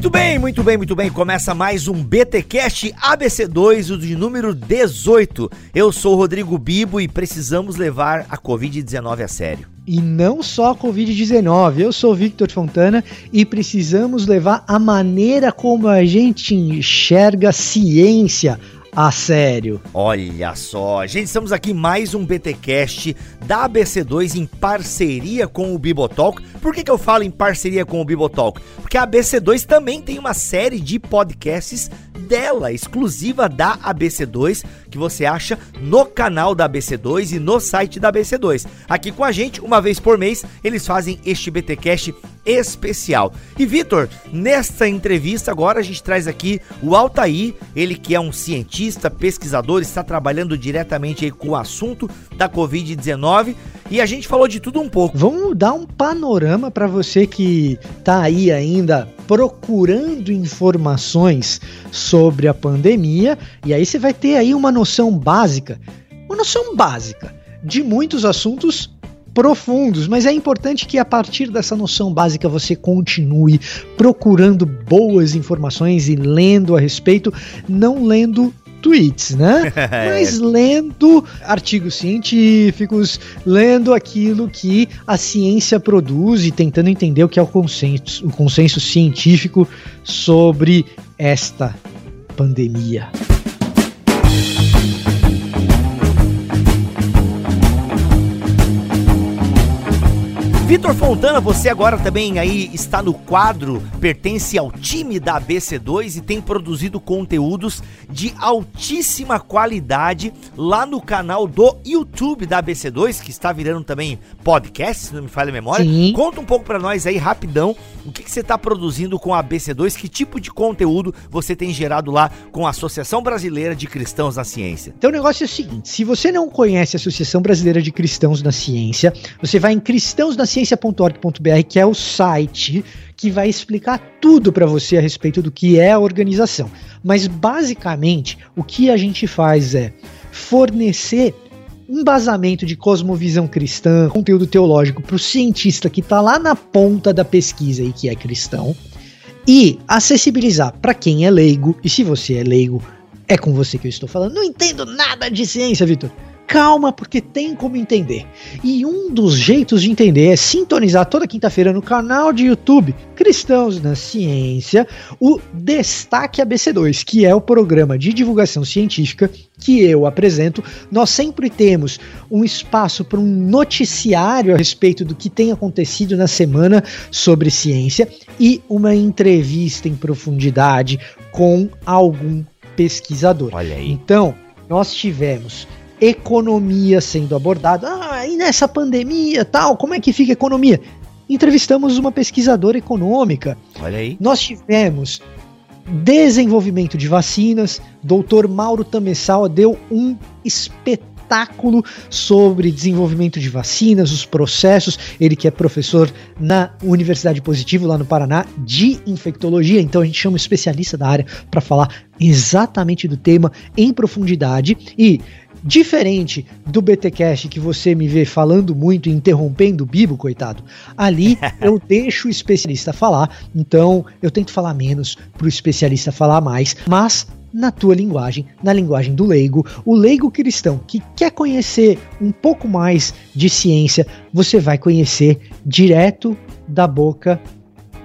Muito bem, muito bem, muito bem. Começa mais um BTcast ABC2, o de número 18. Eu sou o Rodrigo Bibo e precisamos levar a COVID-19 a sério. E não só a Covid-19. Eu sou Victor Fontana e precisamos levar a maneira como a gente enxerga ciência a sério. Olha só, gente, estamos aqui mais um BTcast da ABC2 em parceria com o Bibotalk. Por que, que eu falo em parceria com o Bibotalk? Porque a ABC2 também tem uma série de podcasts dela, exclusiva da ABC2, que você acha no canal da ABC2 e no site da ABC2. Aqui com a gente, uma vez por mês, eles fazem este BTcast especial. E Vitor, nesta entrevista agora a gente traz aqui o Altair, ele que é um cientista, pesquisador, está trabalhando diretamente com o assunto da Covid-19 e a gente falou de tudo um pouco. Vamos dar um panorama para você que tá aí ainda procurando informações sobre a pandemia e aí você vai ter aí uma noção básica, uma noção básica de muitos assuntos profundos, mas é importante que a partir dessa noção básica você continue procurando boas informações e lendo a respeito, não lendo tweets, né? Mas lendo artigos científicos, lendo aquilo que a ciência produz e tentando entender o que é o consenso, o consenso científico sobre esta pandemia. Vitor Fontana, você agora também aí está no quadro, pertence ao time da ABC2 e tem produzido conteúdos de altíssima qualidade lá no canal do YouTube da ABC2, que está virando também podcast, se não me falha a memória. Sim. Conta um pouco para nós aí rapidão o que, que você está produzindo com a ABC2, que tipo de conteúdo você tem gerado lá com a Associação Brasileira de Cristãos na Ciência. Então o negócio é o seguinte: se você não conhece a Associação Brasileira de Cristãos na Ciência, você vai em cristãosnaciencia.org.br, que é o site que vai explicar tudo para você a respeito do que é a organização. Mas basicamente, o que a gente faz é fornecer embasamento de cosmovisão cristã, conteúdo teológico para o cientista que está lá na ponta da pesquisa e que é cristão, e acessibilizar para quem é leigo, e se você é leigo, é com você que eu estou falando. Não entendo nada de ciência, Vitor calma, porque tem como entender. E um dos jeitos de entender é sintonizar toda quinta-feira no canal de YouTube Cristãos na Ciência, o Destaque ABC2, que é o programa de divulgação científica que eu apresento. Nós sempre temos um espaço para um noticiário a respeito do que tem acontecido na semana sobre ciência e uma entrevista em profundidade com algum pesquisador. Olha aí. Então, nós tivemos economia sendo abordada. Ah, e nessa pandemia, tal, como é que fica a economia? Entrevistamos uma pesquisadora econômica. Olha aí. Nós tivemos desenvolvimento de vacinas. Doutor Mauro Tamessal deu um espetáculo sobre desenvolvimento de vacinas, os processos. Ele que é professor na Universidade Positivo, lá no Paraná, de infectologia. Então a gente chama um especialista da área para falar exatamente do tema em profundidade. E Diferente do BTcast que você me vê falando muito e interrompendo o Bibo, coitado, ali eu deixo o especialista falar, então eu tento falar menos para o especialista falar mais, mas na tua linguagem, na linguagem do leigo, o leigo cristão que quer conhecer um pouco mais de ciência, você vai conhecer direto da boca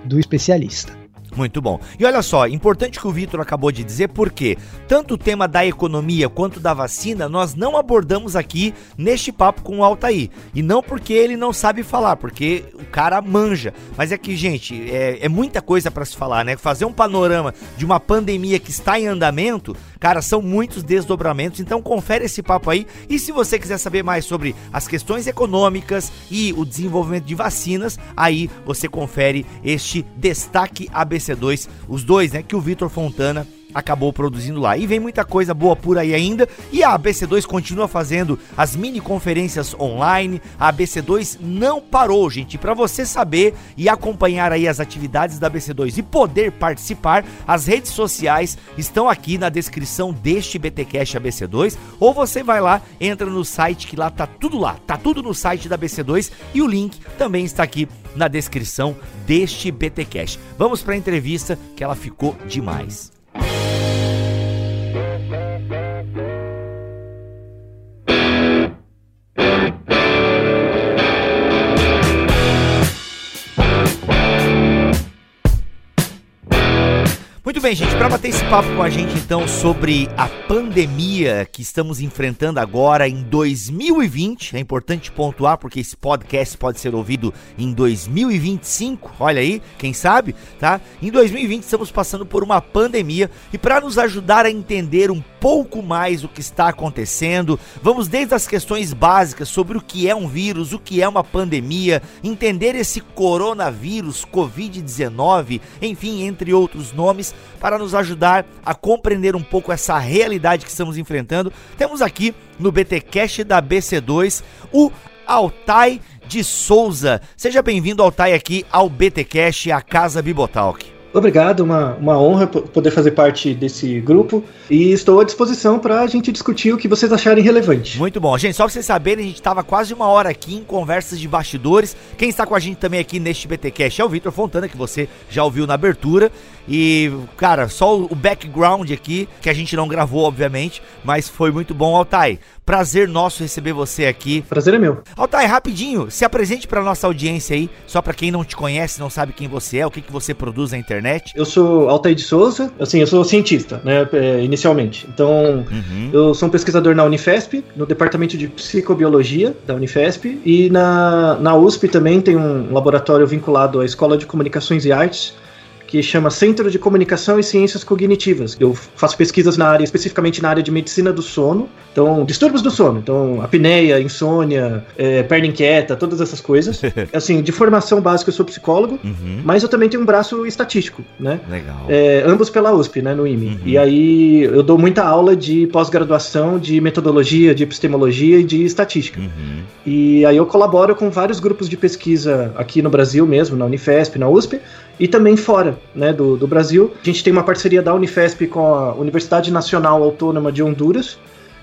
do especialista. Muito bom. E olha só, importante que o Vitor acabou de dizer, porque tanto o tema da economia quanto da vacina nós não abordamos aqui neste papo com o Altair. E não porque ele não sabe falar, porque o cara manja. Mas é que, gente, é, é muita coisa para se falar, né? Fazer um panorama de uma pandemia que está em andamento, cara, são muitos desdobramentos. Então confere esse papo aí. E se você quiser saber mais sobre as questões econômicas e o desenvolvimento de vacinas, aí você confere este destaque ABC 2 os dois, né, que o Vitor Fontana acabou produzindo lá. E vem muita coisa boa por aí ainda. E a ABC2 continua fazendo as mini conferências online. A ABC2 não parou, gente. Para você saber e acompanhar aí as atividades da ABC2 e poder participar, as redes sociais estão aqui na descrição deste BTcast ABC2 ou você vai lá, entra no site que lá tá tudo lá, tá tudo no site da ABC2 e o link também está aqui na descrição deste BTcast. Vamos para a entrevista que ela ficou demais. Bem, gente, para bater esse papo com a gente então sobre a pandemia que estamos enfrentando agora em 2020, é importante pontuar porque esse podcast pode ser ouvido em 2025, olha aí, quem sabe, tá? Em 2020 estamos passando por uma pandemia e para nos ajudar a entender um pouco mais o que está acontecendo, vamos desde as questões básicas sobre o que é um vírus, o que é uma pandemia, entender esse coronavírus, Covid-19, enfim, entre outros nomes para nos ajudar a compreender um pouco essa realidade que estamos enfrentando. Temos aqui no BTcast da BC2 o Altai de Souza. Seja bem-vindo, Altai, aqui ao BTcast, a Casa Bibotalk. Obrigado, uma, uma honra poder fazer parte desse grupo e estou à disposição para a gente discutir o que vocês acharem relevante. Muito bom. Gente, só para vocês saberem, a gente estava quase uma hora aqui em conversas de bastidores. Quem está com a gente também aqui neste BTcast é o Vitor Fontana, que você já ouviu na abertura. E, cara, só o background aqui, que a gente não gravou, obviamente, mas foi muito bom, Altai. Prazer nosso receber você aqui. Prazer é meu. Altai, rapidinho, se apresente para nossa audiência aí, só para quem não te conhece, não sabe quem você é, o que, que você produz na internet. Eu sou Altai de Souza, assim, eu sou cientista, né, é, inicialmente. Então, uhum. eu sou um pesquisador na Unifesp, no departamento de psicobiologia da Unifesp, e na, na USP também tem um laboratório vinculado à Escola de Comunicações e Artes, que chama Centro de Comunicação e Ciências Cognitivas. Eu faço pesquisas na área, especificamente na área de medicina do sono, então distúrbios do sono, então apneia, insônia, é, perna inquieta, todas essas coisas. assim, de formação básica eu sou psicólogo, uhum. mas eu também tenho um braço estatístico, né? Legal. É, ambos pela USP, né, no IME. Uhum. E aí eu dou muita aula de pós-graduação de metodologia, de epistemologia e de estatística. Uhum. E aí eu colaboro com vários grupos de pesquisa aqui no Brasil mesmo, na Unifesp, na USP, e também fora né, do, do Brasil. A gente tem uma parceria da Unifesp com a Universidade Nacional Autônoma de Honduras.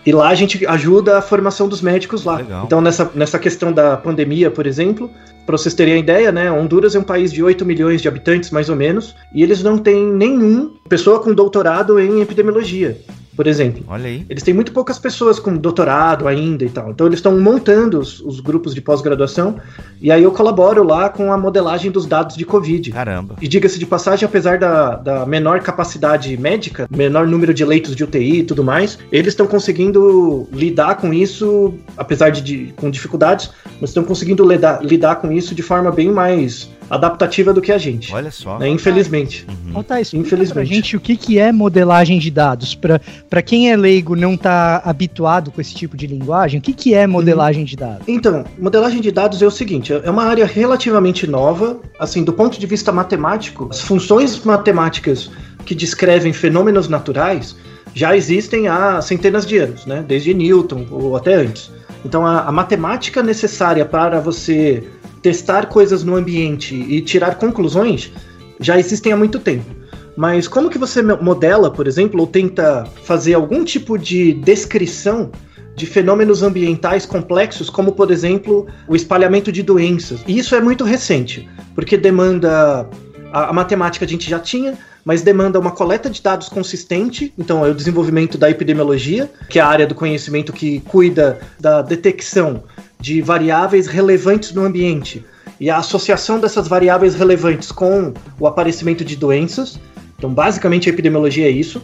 E lá a gente ajuda a formação dos médicos lá. Legal. Então, nessa, nessa questão da pandemia, por exemplo, para vocês terem a ideia, né? Honduras é um país de 8 milhões de habitantes, mais ou menos, e eles não têm nenhum pessoa com doutorado em epidemiologia por exemplo. Olha aí. Eles têm muito poucas pessoas com doutorado ainda e tal. Então eles estão montando os, os, grupos de pós-graduação e aí eu colaboro lá com a modelagem dos dados de Covid. Caramba. E diga-se de passagem, apesar da, da menor capacidade médica, menor número de leitos de UTI e tudo mais, eles estão conseguindo lidar com isso, apesar de, de com dificuldades, mas estão conseguindo lidar, lidar com isso de forma bem mais adaptativa do que a gente. Olha só. Né? Infelizmente. Uhum. Oh, tá, Infelizmente. Pra gente o que, que é modelagem de dados. Para quem é leigo não tá habituado com esse tipo de linguagem, o que, que é modelagem uhum. de dados? Então, modelagem de dados é o seguinte: é uma área relativamente nova. Assim, do ponto de vista matemático, as funções matemáticas que descrevem fenômenos naturais já existem há centenas de anos, né? Desde Newton ou até antes. Então, a, a matemática necessária para você testar coisas no ambiente e tirar conclusões já existem há muito tempo. Mas como que você modela, por exemplo, ou tenta fazer algum tipo de descrição de fenômenos ambientais complexos, como por exemplo o espalhamento de doenças? E isso é muito recente, porque demanda a, a matemática a gente já tinha, mas demanda uma coleta de dados consistente, então é o desenvolvimento da epidemiologia, que é a área do conhecimento que cuida da detecção de variáveis relevantes no ambiente e a associação dessas variáveis relevantes com o aparecimento de doenças. Então, basicamente, a epidemiologia é isso.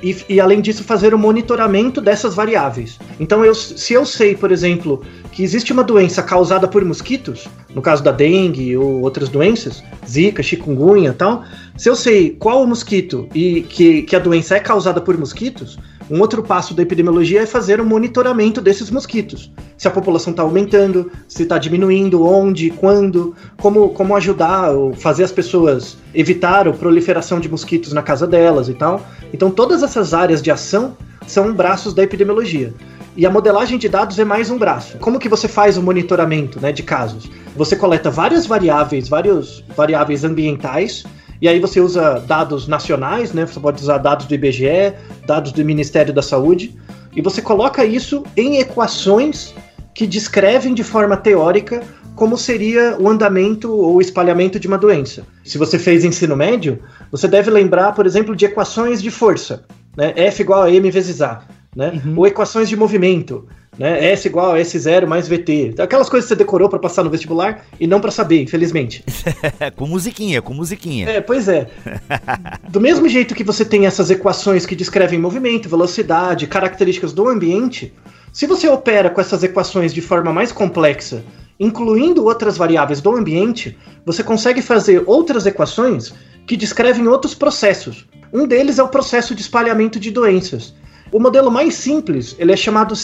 E, e, além disso, fazer o monitoramento dessas variáveis. Então, eu, se eu sei, por exemplo, que existe uma doença causada por mosquitos, no caso da dengue ou outras doenças, zika, chikungunya tal, se eu sei qual o mosquito e que, que a doença é causada por mosquitos, Um outro passo da epidemiologia é fazer um monitoramento desses mosquitos. Se a população está aumentando, se está diminuindo, onde, quando, como, como ajudar ou fazer as pessoas evitar a proliferação de mosquitos na casa delas e tal. Então, todas essas áreas de ação são braços da epidemiologia. E a modelagem de dados é mais um braço. Como que você faz o monitoramento né, de casos? Você coleta várias variáveis, várias variáveis ambientais, e aí você usa dados nacionais, né? Você pode usar dados do IBGE, dados do Ministério da Saúde, e você coloca isso em equações que descrevem de forma teórica como seria o andamento ou o espalhamento de uma doença. Se você fez ensino médio, você deve lembrar, por exemplo, de equações de força, né? F igual a M vezes A né? Uhum. Ou equações de movimento, né? S igual a S0 mais VT. Aquelas coisas que você decorou para passar no vestibular e não para saber, infelizmente. com musiquinha, com musiquinha. É, pois é. Do mesmo jeito que você tem essas equações que descrevem movimento, velocidade, características do ambiente, se você opera com essas equações de forma mais complexa, incluindo outras variáveis do ambiente, você consegue fazer outras equações que descrevem outros processos. Um deles é o processo de espalhamento de doenças. O modelo mais simples, ele é chamado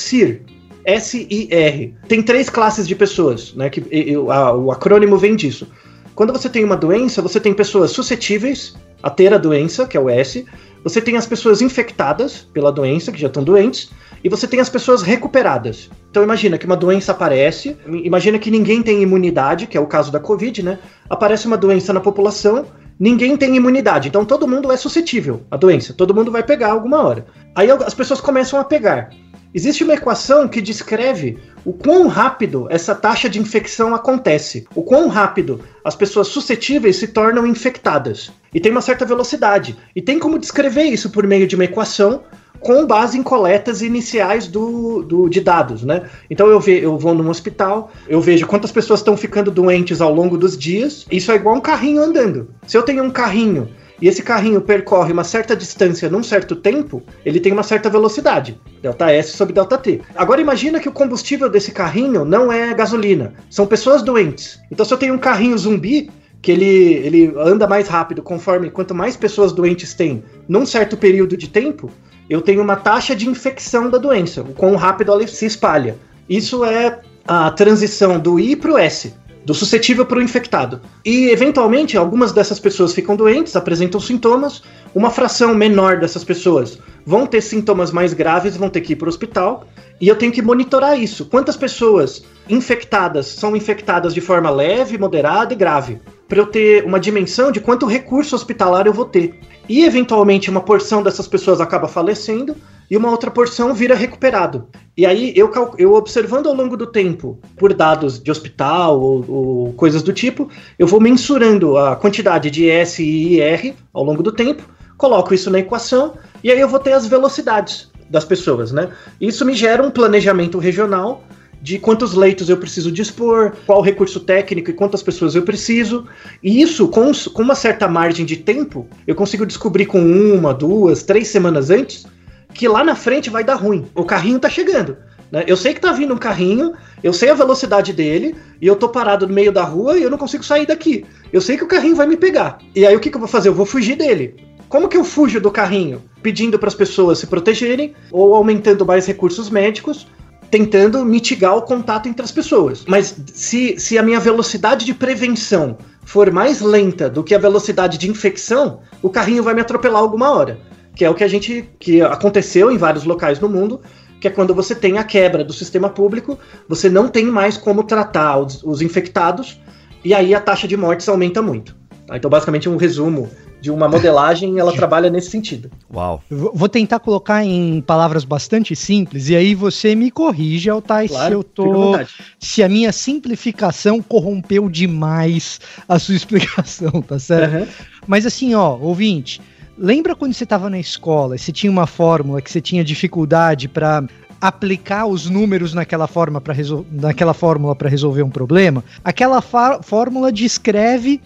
SIR, S-I-R. Tem três classes de pessoas, né? Que a, o acrônimo vem disso. Quando você tem uma doença, você tem pessoas suscetíveis a ter a doença, que é o S. Você tem as pessoas infectadas pela doença, que já estão doentes, e você tem as pessoas recuperadas. Então imagina que uma doença aparece, imagina que ninguém tem imunidade, que é o caso da Covid, né? Aparece uma doença na população ninguém tem imunidade, então todo mundo é suscetível à doença, todo mundo vai pegar alguma hora. Aí as pessoas começam a pegar. Existe uma equação que descreve o quão rápido essa taxa de infecção acontece, o quão rápido as pessoas suscetíveis se tornam infectadas. E tem uma certa velocidade. E tem como descrever isso por meio de uma equação com base em coletas iniciais do, do, de dados, né? Então eu, ve, eu vou num hospital, eu vejo quantas pessoas estão ficando doentes ao longo dos dias. Isso é igual um carrinho andando. Se eu tenho um carrinho e esse carrinho percorre uma certa distância num certo tempo, ele tem uma certa velocidade, delta S sobre delta T. Agora imagina que o combustível desse carrinho não é gasolina, são pessoas doentes. Então se eu tenho um carrinho zumbi, que ele, ele anda mais rápido conforme quanto mais pessoas doentes tem num certo período de tempo, eu tenho uma taxa de infecção da doença, o quão rápido ela se espalha. Isso é a transição do I para o S, do suscetível para o infectado. E, eventualmente, algumas dessas pessoas ficam doentes, apresentam sintomas, uma fração menor dessas pessoas vão ter sintomas mais graves, vão ter que ir para o hospital, e eu tenho que monitorar isso. Quantas pessoas infectadas são infectadas de forma leve, moderada e grave? Para eu ter uma dimensão de quanto recurso hospitalar eu vou ter. E eventualmente uma porção dessas pessoas acaba falecendo e uma outra porção vira recuperado. E aí eu, eu observando ao longo do tempo, por dados de hospital ou, ou coisas do tipo, eu vou mensurando a quantidade de S e IR ao longo do tempo, coloco isso na equação e aí eu vou ter as velocidades das pessoas, né? Isso me gera um planejamento regional de quantos leitos eu preciso dispor, qual recurso técnico e quantas pessoas eu preciso. E isso, com, com uma certa margem de tempo, eu consigo descobrir com uma, duas, três semanas antes que lá na frente vai dar ruim. O carrinho tá chegando. Né? Eu sei que tá vindo um carrinho, eu sei a velocidade dele, e eu tô parado no meio da rua e eu não consigo sair daqui. Eu sei que o carrinho vai me pegar. E aí o que, que eu vou fazer? Eu vou fugir dele. Como que eu fujo do carrinho? Pedindo para as pessoas se protegerem ou aumentando mais recursos médicos tentando mitigar o contato entre as pessoas. Mas se, se a minha velocidade de prevenção for mais lenta do que a velocidade de infecção, o carrinho vai me atropelar alguma hora. Que é o que a gente. que aconteceu em vários locais no mundo, que é quando você tem a quebra do sistema público, você não tem mais como tratar os, os infectados, e aí a taxa de mortes aumenta muito. Tá? Então, basicamente, um resumo de uma modelagem, ela trabalha nesse sentido. Uau. Vou tentar colocar em palavras bastante simples, e aí você me corrige, Altai, claro, se eu tô. Se a minha simplificação corrompeu demais a sua explicação, tá certo? Uhum. Mas assim, ó, ouvinte, lembra quando você estava na escola, você tinha uma fórmula que você tinha dificuldade para aplicar os números naquela forma para naquela fórmula para resolver um problema? Aquela fórmula descreve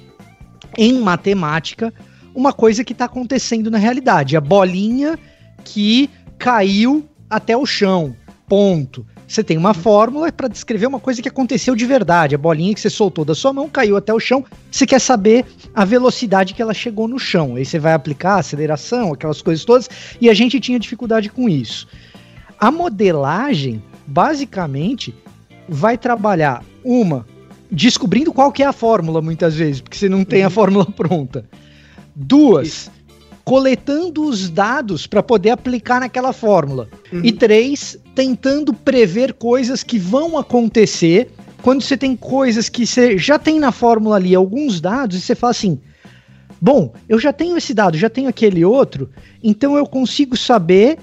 em matemática uma coisa que está acontecendo na realidade. A bolinha que caiu até o chão. Ponto. Você tem uma fórmula para descrever uma coisa que aconteceu de verdade. A bolinha que você soltou da sua mão caiu até o chão. Você quer saber a velocidade que ela chegou no chão. Aí você vai aplicar aceleração, aquelas coisas todas. E a gente tinha dificuldade com isso. A modelagem, basicamente, vai trabalhar uma descobrindo qual que é a fórmula muitas vezes, porque você não tem a uhum. fórmula pronta. Duas. Coletando os dados para poder aplicar naquela fórmula. Uhum. E três, tentando prever coisas que vão acontecer quando você tem coisas que você já tem na fórmula ali, alguns dados, e você fala assim: bom, eu já tenho esse dado, já tenho aquele outro, então eu consigo saber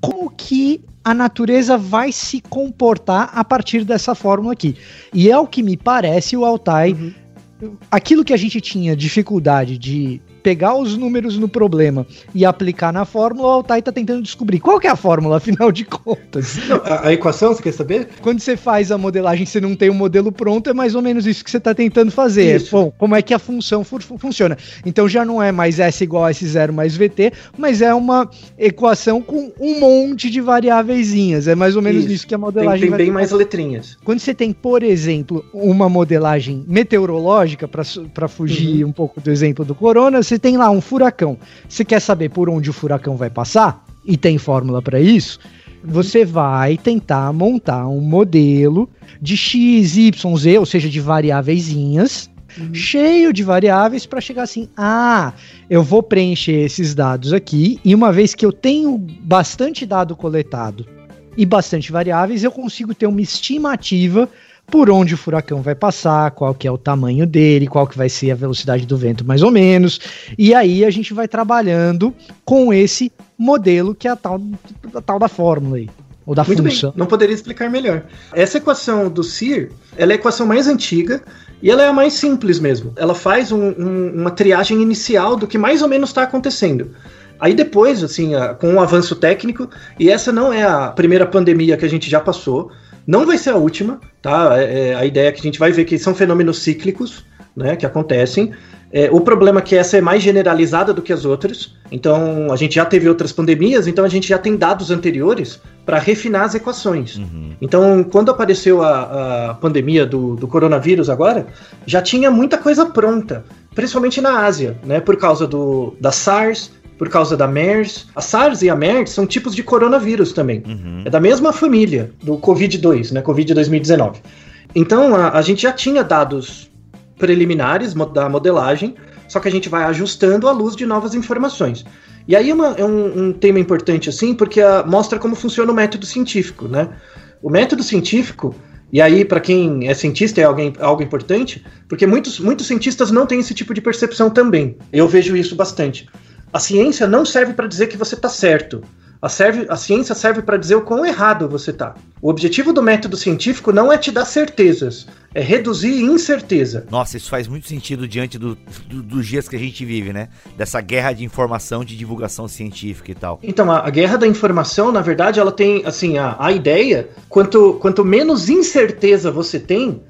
como que a natureza vai se comportar a partir dessa fórmula aqui. E é o que me parece o Altai. Uhum. Aquilo que a gente tinha dificuldade de pegar os números no problema e aplicar na fórmula, o Altai está tentando descobrir qual que é a fórmula, afinal de contas. Não, a, a, equação, você quer saber? Quando você faz a modelagem, você não tem o um modelo pronto, é mais ou menos isso que você está tentando fazer. Isso. Bom, como é que a função funciona? Então já não é mais S igual a S0 mais VT, mas é uma equação com um monte de variáveis. É mais ou menos isso, isso que a modelagem tem, tem bem mais letrinhas. Quando você tem, por exemplo, uma modelagem meteorológica, para fugir uhum. um pouco do exemplo do corona, você você tem lá um furacão. Você quer saber por onde o furacão vai passar? E tem fórmula para isso? Você vai tentar montar um modelo de x, y, z, ou seja, de variáveiszinhas, uhum. cheio de variáveis para chegar assim: ah, eu vou preencher esses dados aqui, e uma vez que eu tenho bastante dado coletado e bastante variáveis, eu consigo ter uma estimativa por onde o furacão vai passar, qual que é o tamanho dele, qual que vai ser a velocidade do vento mais ou menos. E aí a gente vai trabalhando com esse modelo que é a tal, a tal da fórmula aí. Ou da Muito função. Bem, não poderia explicar melhor. Essa equação do CIR, ela é a equação mais antiga e ela é a mais simples mesmo. Ela faz um, um, uma triagem inicial do que mais ou menos está acontecendo. Aí depois, assim, com o um avanço técnico, e essa não é a primeira pandemia que a gente já passou, não vai ser a última, tá? É, é, a ideia é que a gente vai ver que são fenômenos cíclicos, né, que acontecem. É, o problema é que essa é mais generalizada do que as outras. Então, a gente já teve outras pandemias, então a gente já tem dados anteriores para refinar as equações. Uhum. Então, quando apareceu a, a pandemia do, do, coronavírus agora, já tinha muita coisa pronta, principalmente na Ásia, né, por causa do, da SARS, por causa da MERS. A SARS e a MERS são tipos de coronavírus também. Uhum. É da mesma família do Covid-2, né? Covid-2019. Então, a, a gente já tinha dados preliminares da modelagem, só que a gente vai ajustando à luz de novas informações. E aí uma, é um, um, tema importante, assim, porque a, mostra como funciona o método científico, né? O método científico, e aí para quem é cientista é alguém, algo importante, porque muitos, muitos cientistas não têm esse tipo de percepção também. Eu vejo isso bastante. A ciência não serve para dizer que você está certo. A, serve, a ciência serve para dizer o quão errado você está. O objetivo do método científico não é te dar certezas, é reduzir incerteza. Nossa, isso faz muito sentido diante do, do, dos dias que a gente vive, né? Dessa guerra de informação, de divulgação científica e tal. Então, a, a guerra da informação, na verdade, ela tem, assim, a, a ideia, quanto, quanto menos incerteza você tem,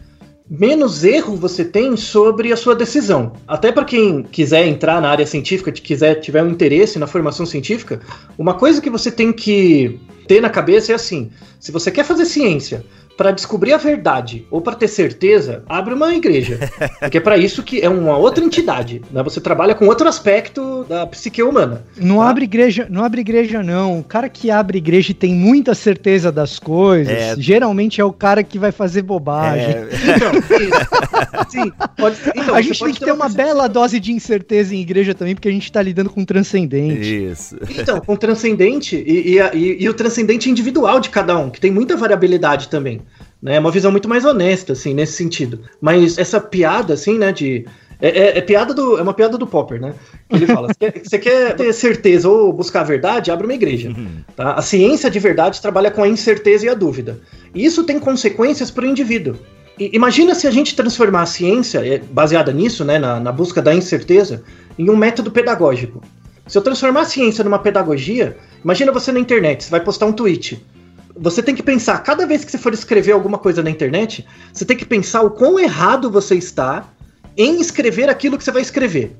menos erro você tem sobre a sua decisão. Até para quem quiser entrar na área científica, quiser tiver um interesse na formação científica, uma coisa que você tem que ter na cabeça é assim: se você quer fazer ciência, para descobrir a verdade ou para ter certeza, abre uma igreja. Porque é para isso que é uma outra entidade. Né? Você trabalha com outro aspecto da psique humana. Não tá? abre igreja, não abre igreja não. O cara que abre igreja e tem muita certeza das coisas, é... geralmente é o cara que vai fazer bobagem. É... Então, sim, pode, então, a gente tem que ter uma, uma bela dose de incerteza em igreja também, porque a gente está lidando com transcendente. Isso. Então, com transcendente e, e, e, e o transcendente individual de cada um, que tem muita variabilidade também né? É uma visão muito mais honesta, assim, nesse sentido. Mas essa piada, assim, né, de... É, é, é piada do, é uma piada do Popper, né? Ele fala: você quer, você quer ter certeza ou buscar a verdade? Abre uma igreja. Uhum. Tá? A ciência de verdade trabalha com a incerteza e a dúvida. E isso tem consequências para o indivíduo. E, imagina se a gente transformar a ciência, é, baseada nisso, né, na, na busca da incerteza, em um método pedagógico. Se eu transformar a ciência numa pedagogia, imagina você na internet, você vai postar um tweet você tem que pensar, cada vez que você for escrever alguma coisa na internet, você tem que pensar o quão errado você está em escrever aquilo que você vai escrever.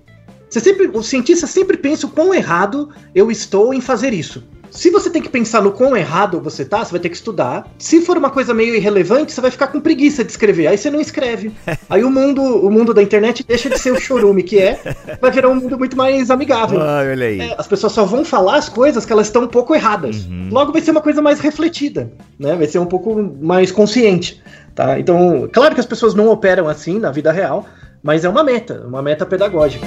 Você sempre, o cientista sempre pensa o quão errado eu estou em fazer isso. Se você tem que pensar no quão errado você tá, você vai ter que estudar. Se for uma coisa meio irrelevante, você vai ficar com preguiça de escrever. Aí você não escreve. Aí o mundo, o mundo da internet deixa de ser o chorume que é, vai virar um mundo muito mais amigável. Ah, olha aí. É, as pessoas só vão falar as coisas que elas estão um pouco erradas. Uhum. Logo vai ser uma coisa mais refletida, né? Vai ser um pouco mais consciente, tá? Então, claro que as pessoas não operam assim na vida real, mas é uma meta, uma meta pedagógica.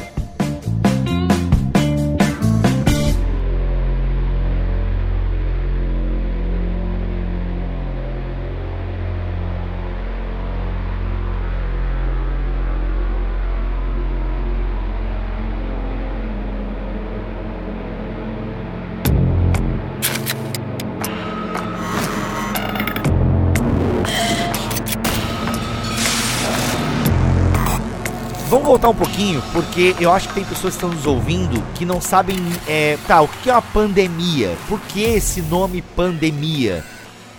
Pouquinho, porque eu acho que tem pessoas que estão nos ouvindo que não sabem, é, tá, o que é uma pandemia? Por que esse nome pandemia?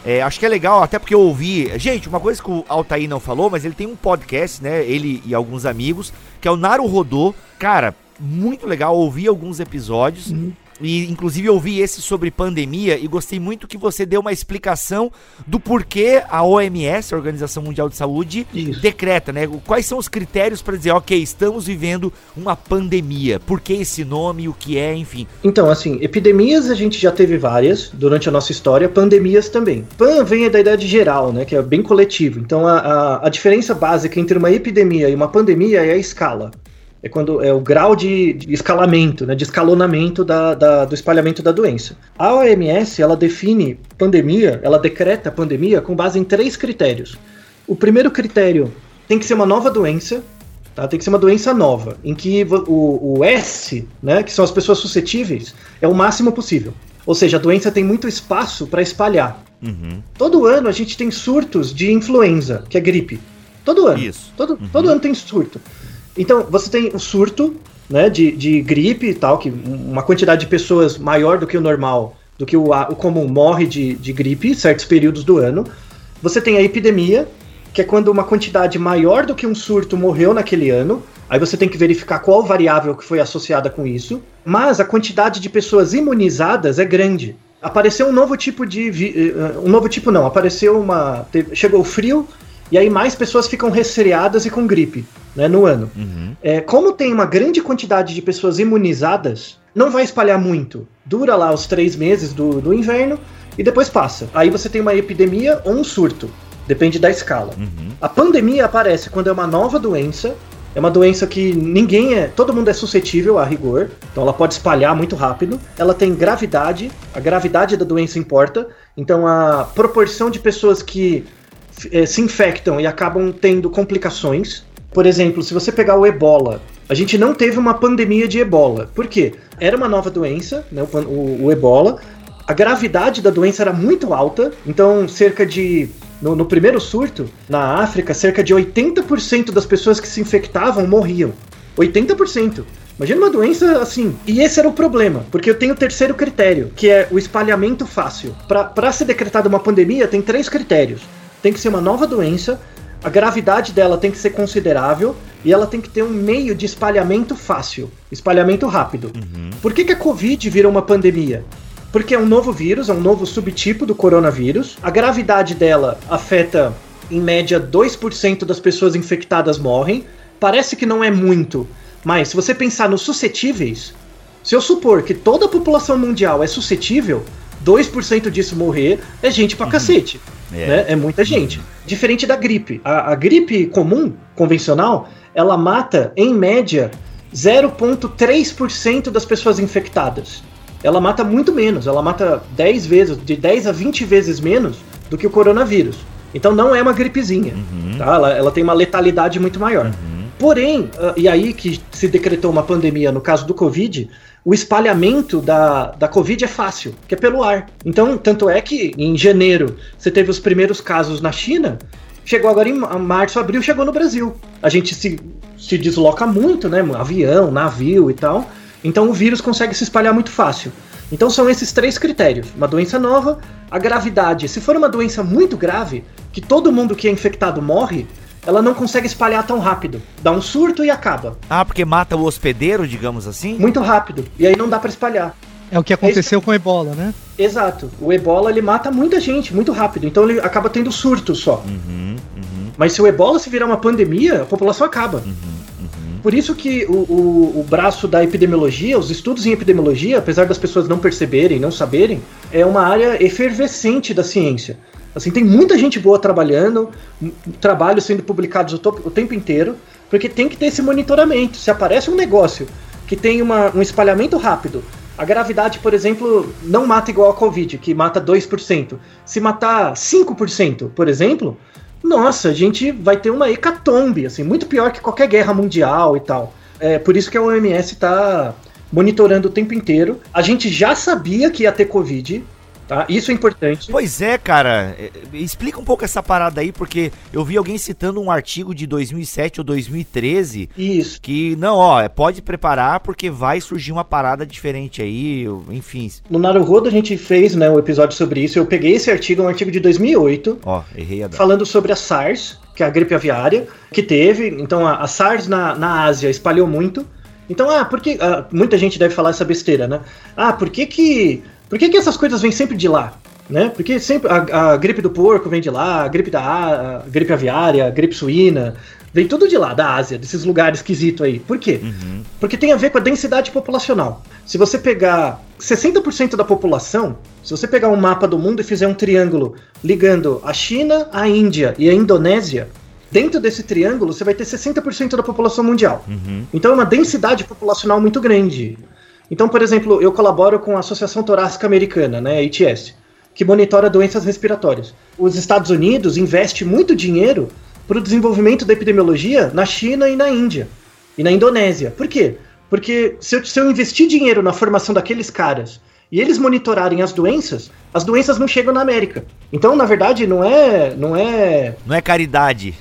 É, acho que é legal, até porque eu ouvi. Gente, uma coisa que o Altair não falou, mas ele tem um podcast, né? Ele e alguns amigos, que é o Naru Rodô. Cara, muito legal, ouvi alguns episódios. E inclusive eu vi esse sobre pandemia e gostei muito que você deu uma explicação do porquê a OMS, a Organização Mundial de Saúde, Isso. decreta, né? Quais são os critérios para dizer, ok, estamos vivendo uma pandemia. Por que esse nome, o que é, enfim. Então, assim, epidemias a gente já teve várias durante a nossa história, pandemias também. Pan vem da idade geral, né, que é bem coletivo. Então, a, a, a diferença básica entre uma epidemia e uma pandemia é a escala. É quando é o grau de, de escalamento, né, de escalonamento da, da- do espalhamento da doença. A OMS ela define pandemia, ela decreta pandemia com base em três critérios. O primeiro critério tem que ser uma nova doença, tá? Tem que ser uma doença nova, em que o, o S, né, que são as pessoas suscetíveis, é o máximo possível. Ou seja, a doença tem muito espaço para espalhar. Uhum. Todo ano a gente tem surtos de influenza, que é gripe. Todo ano. Isso. Todo, todo ano tem surto. Então, você tem o surto né, de, de gripe e tal, que uma quantidade de pessoas maior do que o normal, do que o, o comum, morre de, de gripe em certos períodos do ano. Você tem a epidemia, que é quando uma quantidade maior do que um surto morreu naquele ano. Aí você tem que verificar qual variável que foi associada com isso. Mas a quantidade de pessoas imunizadas é grande. Apareceu um novo tipo de. eh, Um novo tipo não, apareceu uma. Chegou o frio, e aí mais pessoas ficam resfriadas e com gripe né, no ano. Uhum. É, como tem uma grande quantidade de pessoas imunizadas, não vai espalhar muito. Dura lá os três meses do, do inverno e depois passa. Aí você tem uma epidemia ou um surto. Depende da escala. Uhum. A pandemia aparece quando é uma nova doença. É uma doença que ninguém é. Todo mundo é suscetível a rigor. Então ela pode espalhar muito rápido. Ela tem gravidade. A gravidade da doença importa. Então a proporção de pessoas que eh, se infectam e acabam tendo complicações. Por exemplo, se você pegar o ebola, a gente não teve uma pandemia de ebola. Por quê? Era uma nova doença, né, o, o- o ebola. A gravidade da doença era muito alta, então cerca de. No, no primeiro surto, na África, cerca de 80% das pessoas que se infectavam morriam. 80%. Imagina uma doença assim. E esse era o problema, porque eu tenho o terceiro critério, que é o espalhamento fácil. Para ser decretada uma pandemia, tem três critérios: tem que ser uma nova doença, a gravidade dela tem que ser considerável e ela tem que ter um meio de espalhamento fácil, espalhamento rápido. Por que, que a Covid virou uma pandemia? Porque é um novo vírus, é um novo subtipo do coronavírus. A gravidade dela afeta, em média, 2% das pessoas infectadas morrem. Parece que não é muito, mas se você pensar nos suscetíveis, se eu supor que toda a população mundial é suscetível, 2% disso morrer é gente pra cacete. É. né? É muita gente. Diferente da gripe. A, a gripe comum, convencional, ela mata, em média, 0,3% das pessoas infectadas. Ela mata muito menos, ela mata 10 vezes, de 10 a 20 vezes menos do que o coronavírus. Então não é uma gripezinha, tá? ela, ela tem uma letalidade muito maior. Porém, ah, e aí que se decretou uma pandemia no caso do Covid, o espalhamento da, da Covid é fácil, que é pelo ar. Então, tanto é que em janeiro você teve os primeiros casos na China, chegou agora em ma- março, abril, chegou no Brasil. A gente se, se desloca muito, né? Avião, navio e tal. Então o vírus consegue se espalhar muito fácil. Então são esses três critérios: uma doença nova, a gravidade. Se for uma doença muito grave, que todo mundo que é infectado morre, ela não consegue espalhar tão rápido. Dá um surto e acaba. Ah, porque mata o hospedeiro, digamos assim? Muito rápido. E aí não dá pra espalhar. É o que aconteceu é com o ebola, né? Exato. O ebola ele mata muita gente muito rápido, então ele acaba tendo surto só. Uhum, uhum. Mas se o ebola se virar uma pandemia, a população acaba. Uhum. Por isso que o, o, o, braço da epidemiologia, os estudos em epidemiologia, apesar das pessoas não perceberem, não saberem, é uma área efervescente da ciência. Assim, tem muita gente boa trabalhando, trabalhos sendo publicados o, o tempo inteiro, porque tem que ter esse monitoramento. Se aparece um negócio que tem uma, um espalhamento rápido, a gravidade, por exemplo, não mata igual a Covid, que mata 2%. Se matar 5%, por exemplo, nossa, a gente vai ter uma hecatombe, assim, muito pior que qualquer guerra mundial e tal. É por isso que a OMS está monitorando o tempo inteiro. A gente já sabia que ia ter Covid, Tá? Isso é importante. Pois é, cara. É, explica um pouco essa parada aí, porque eu vi alguém citando um artigo de 2007 ou 2013. Isso. Que, não, ó, é, pode preparar porque vai surgir uma parada diferente aí, enfim. No Naruhodo a gente fez né, um episódio sobre isso. Eu peguei esse artigo, um artigo de 2008. Ó, errei a data. Falando sobre a SARS, que é a gripe aviária, que teve. Então a, a SARS na, na Ásia espalhou muito. Então, ah, porque. Ah, muita gente deve falar essa besteira, né? Ah, por que que por que, que essas coisas vêm sempre de lá? Né? Porque sempre a, a gripe do porco vem de lá, a gripe da a gripe aviária, a gripe suína, vem tudo de lá, da Ásia, desses lugares esquisitos aí. Por quê? Uhum. Porque tem a ver com a densidade populacional. Se você pegar 60% da população, se você pegar um mapa do mundo e fizer um triângulo ligando a China, a Índia e a Indonésia, dentro desse triângulo você vai ter 60% da população mundial. Uhum. Então é uma densidade populacional muito grande. Então, por exemplo, eu colaboro com a Associação Torácica Americana, né, ATS, que monitora doenças respiratórias. Os Estados Unidos investem muito dinheiro para o desenvolvimento da epidemiologia na China e na Índia e na Indonésia. Por quê? Porque se eu, se eu investir dinheiro na formação daqueles caras e eles monitorarem as doenças, as doenças não chegam na América. Então, na verdade, não é, não é, não é caridade.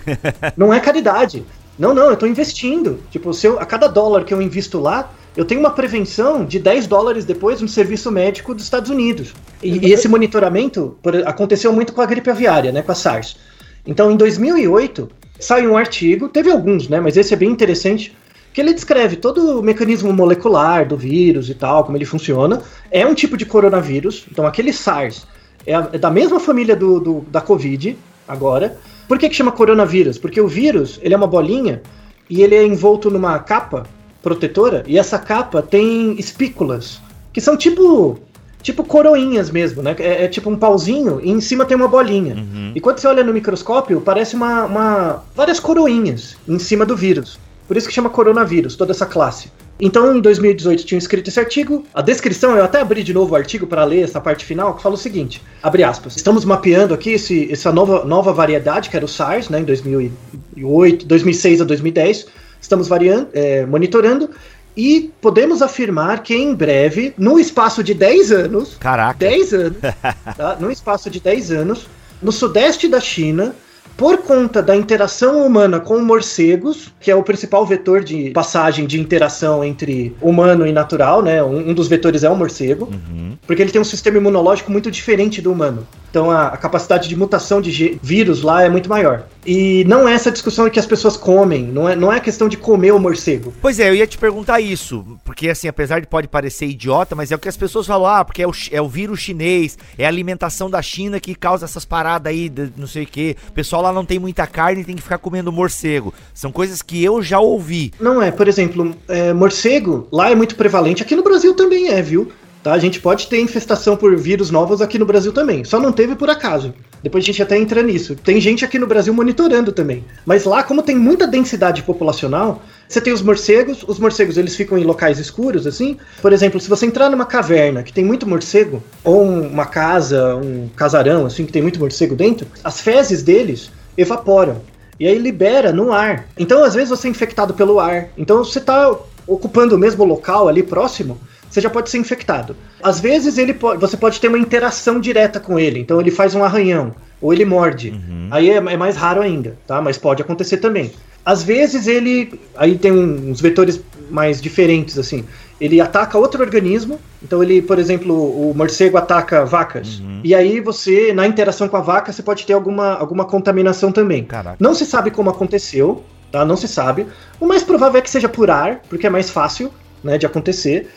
não é caridade. Não, não, eu estou investindo. Tipo, se eu, a cada dólar que eu invisto lá, eu tenho uma prevenção de 10 dólares depois no serviço médico dos Estados Unidos. E, e esse monitoramento por, aconteceu muito com a gripe aviária, né, com a SARS. Então, em 2008, saiu um artigo, teve alguns, né, mas esse é bem interessante, que ele descreve todo o mecanismo molecular do vírus e tal, como ele funciona. É um tipo de coronavírus, então aquele SARS é, a, é da mesma família do, do, da Covid, agora. Por que, que chama coronavírus? Porque o vírus, ele é uma bolinha e ele é envolto numa capa protetora e essa capa tem espículas, que são tipo tipo coroinhas mesmo, né? É, é, tipo um pauzinho e em cima tem uma bolinha. Uhum. E quando você olha no microscópio, parece uma, uma várias coroinhas em cima do vírus. Por isso que chama coronavírus, toda essa classe. Então, em 2018, tinha escrito esse artigo. A descrição, eu até abri de novo o artigo para ler essa parte final, que fala o seguinte: abre aspas. Estamos mapeando aqui esse, essa nova, nova variedade, que era o SARS, né, em 2008, 2006 a 2010 estamos variando, é, monitorando e podemos afirmar que em breve, no espaço de 10 anos, Caraca. 10 anos, tá? no espaço de 10 anos, no sudeste da China, por conta da interação humana com morcegos, que é o principal vetor de passagem de interação entre humano e natural, né? Um, um dos vetores é o morcego, uhum. porque ele tem um sistema imunológico muito diferente do humano. Então a, a capacidade de mutação de vírus lá é muito maior. E não é essa discussão que as pessoas comem, não é, não é questão de comer o morcego. Pois é, eu ia te perguntar isso, porque assim, apesar de pode parecer idiota, mas é o que as pessoas falam, ah, porque é o, é o vírus chinês, é a alimentação da China que causa essas paradas aí, de, não sei o que. O pessoal lá não tem muita carne e tem que ficar comendo morcego. São coisas que eu já ouvi. Não é, por exemplo, é, morcego lá é muito prevalente, aqui no Brasil também é, viu? Tá? A gente pode ter infestação por vírus novos aqui no Brasil também. Só não teve por acaso. Depois a gente até entra nisso. Tem gente aqui no Brasil monitorando também. Mas lá, como tem muita densidade populacional, você tem os morcegos. Os morcegos eles ficam em locais escuros, assim. Por exemplo, se você entrar numa caverna que tem muito morcego, ou uma casa, um casarão, assim, que tem muito morcego dentro, as fezes deles evaporam. E aí libera no ar. Então, às vezes, você é infectado pelo ar. Então, você está ocupando o mesmo local ali próximo você já pode ser infectado. Às vezes ele pode, você pode ter uma interação direta com ele, então ele faz um arranhão ou ele morde. Uhum. Aí é, é, mais raro ainda, tá? Mas pode acontecer também. Às vezes ele, aí tem uns vetores mais diferentes assim. Ele ataca outro organismo, então ele, por exemplo, o morcego ataca vacas. Uhum. E aí você, na interação com a vaca, você pode ter alguma, alguma contaminação também. Caraca. Não se sabe como aconteceu, tá? Não se sabe. O mais provável é que seja por ar, porque é mais fácil, né, de acontecer.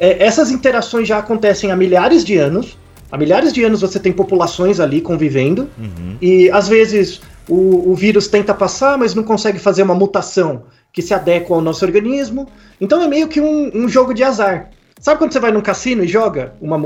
É, essas interações já acontecem há milhares de anos. Há milhares de anos você tem populações ali convivendo. Uhum. E às vezes o, o vírus tenta passar, mas não consegue fazer uma mutação que se adequa ao nosso organismo. Então é meio que um, um jogo de azar. Sabe quando você vai num cassino e joga uma,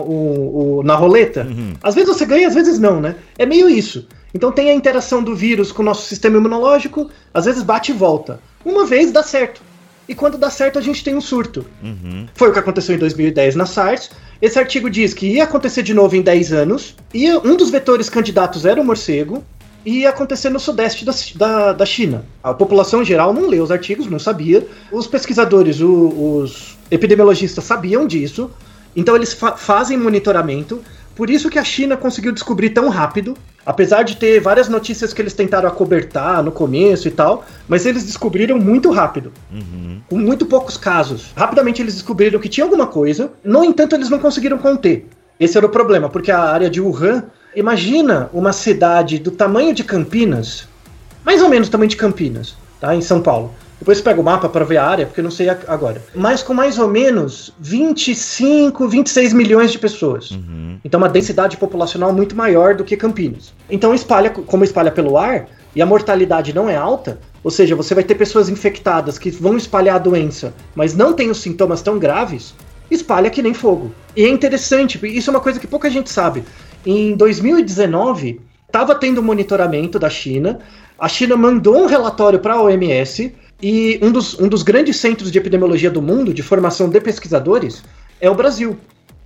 na roleta? Uhum. Às vezes você ganha, às vezes não, né? É meio isso. Então tem a interação do vírus com o nosso sistema imunológico, às vezes bate e volta. Uma vez dá certo. E quando dá certo, a gente tem um surto. Uhum. Foi o que aconteceu em 2010 na SARS. Esse artigo diz que ia acontecer de novo em 10 anos. E um dos vetores candidatos era o morcego e ia acontecer no sudeste da, da, da, China. A população em geral não leu os artigos, não sabia. Os pesquisadores, o, os epidemiologistas sabiam disso, então eles fa fazem monitoramento. Por isso que a China conseguiu descobrir tão rápido, apesar de ter várias notícias que eles tentaram acobertar no começo e tal, mas eles descobriram muito rápido, uhum. com muito poucos casos. Rapidamente eles descobriram que tinha alguma coisa, no entanto eles não conseguiram conter. Esse era o problema, porque a área de Wuhan Imagina uma cidade do tamanho de Campinas, mais ou menos o tamanho de Campinas, tá? Em São Paulo. Depois pega o mapa para ver a área, porque eu não sei agora. Mas com mais ou menos 25, 26 milhões de pessoas. Uhum. Então, uma densidade populacional muito maior do que Campinas. Então, espalha, como espalha pelo ar, e a mortalidade não é alta, ou seja, você vai ter pessoas infectadas que vão espalhar a doença, mas não têm os sintomas tão graves, espalha que nem fogo. E é interessante, isso é uma coisa que pouca gente sabe em 2019, estava tendo um monitoramento da China. A China mandou um relatório para a OMS e um dos, um dos grandes centros de epidemiologia do mundo, de formação de pesquisadores, é o Brasil.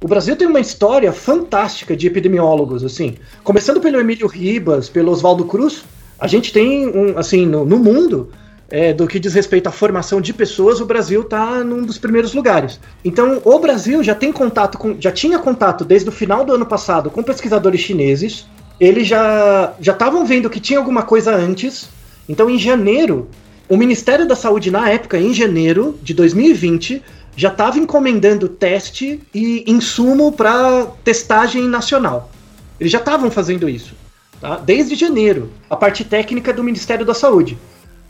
O Brasil tem uma história fantástica de epidemiólogos, assim. Começando pelo Emílio Ribas, pelo Oswaldo Cruz, a gente tem, um, assim, no, no mundo, é, do que diz respeito à formação de pessoas, o Brasil está num dos primeiros lugares. Então, o Brasil já tem contato com, já tinha contato desde o final do ano passado com pesquisadores chineses. Eles já já estavam vendo que tinha alguma coisa antes. Então, em janeiro, o Ministério da Saúde na época, em janeiro de 2020, já estava encomendando teste e insumo para testagem nacional. Eles já estavam fazendo isso, tá? Desde janeiro, a parte técnica do Ministério da Saúde.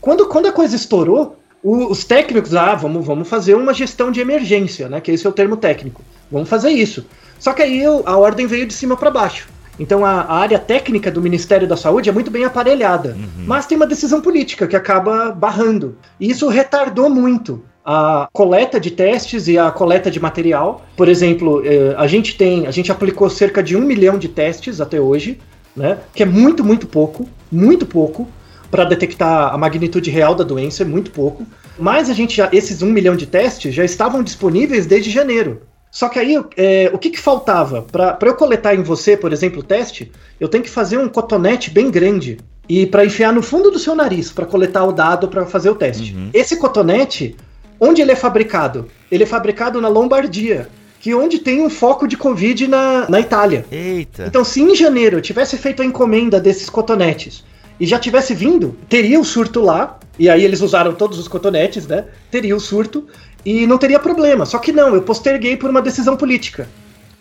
Quando, quando a coisa estourou, o, os técnicos, ah, vamos, vamos fazer uma gestão de emergência, né? Que esse é o termo técnico. Vamos fazer isso. Só que aí a ordem veio de cima para baixo. Então a, a, área técnica do Ministério da Saúde é muito bem aparelhada, uhum. mas tem uma decisão política que acaba barrando. E isso retardou muito a coleta de testes e a coleta de material. Por exemplo, eh, a gente tem, a gente aplicou cerca de um milhão de testes até hoje, né? Que é muito, muito pouco, muito pouco para detectar a magnitude real da doença, é muito pouco. Mas a gente já, esses um milhão de testes já estavam disponíveis desde janeiro. Só que aí, é, o que, que faltava? Para eu coletar em você, por exemplo, o teste, eu tenho que fazer um cotonete bem grande e para enfiar no fundo do seu nariz para coletar o dado para fazer o teste. Uhum. Esse cotonete, onde ele é fabricado? Ele é fabricado na Lombardia, que é onde tem um foco de Covid na, na Itália. Eita. Então, se em janeiro eu tivesse feito a encomenda desses cotonetes e já tivesse vindo, teria o surto lá, e aí eles usaram todos os cotonetes, né? Teria o surto e não teria problema. Só que não, eu posterguei por uma decisão política.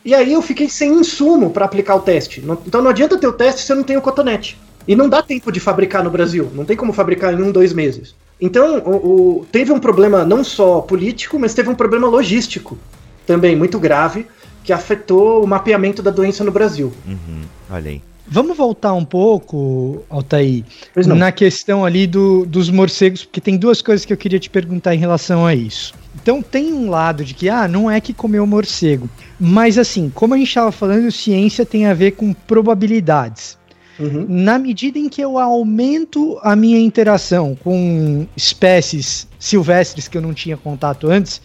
E aí eu fiquei sem insumo para aplicar o teste. Então não adianta ter o teste se eu não tenho o cotonete. E não dá tempo de fabricar no Brasil. Não tem como fabricar em um, dois meses. Então, o, o, teve um problema não só político, mas teve um problema logístico também muito grave, que afetou o mapeamento da doença no Brasil. Uhum, olha aí. Vamos voltar um pouco, Altair, na questão ali do, dos morcegos, porque tem duas coisas que eu queria te perguntar em relação a isso. Então tem um lado de que, ah, não é que comeu morcego. Mas assim, como a gente estava falando, ciência tem a ver com probabilidades. Uhum. Na medida em que eu aumento a minha interação com espécies silvestres que eu não tinha contato antes,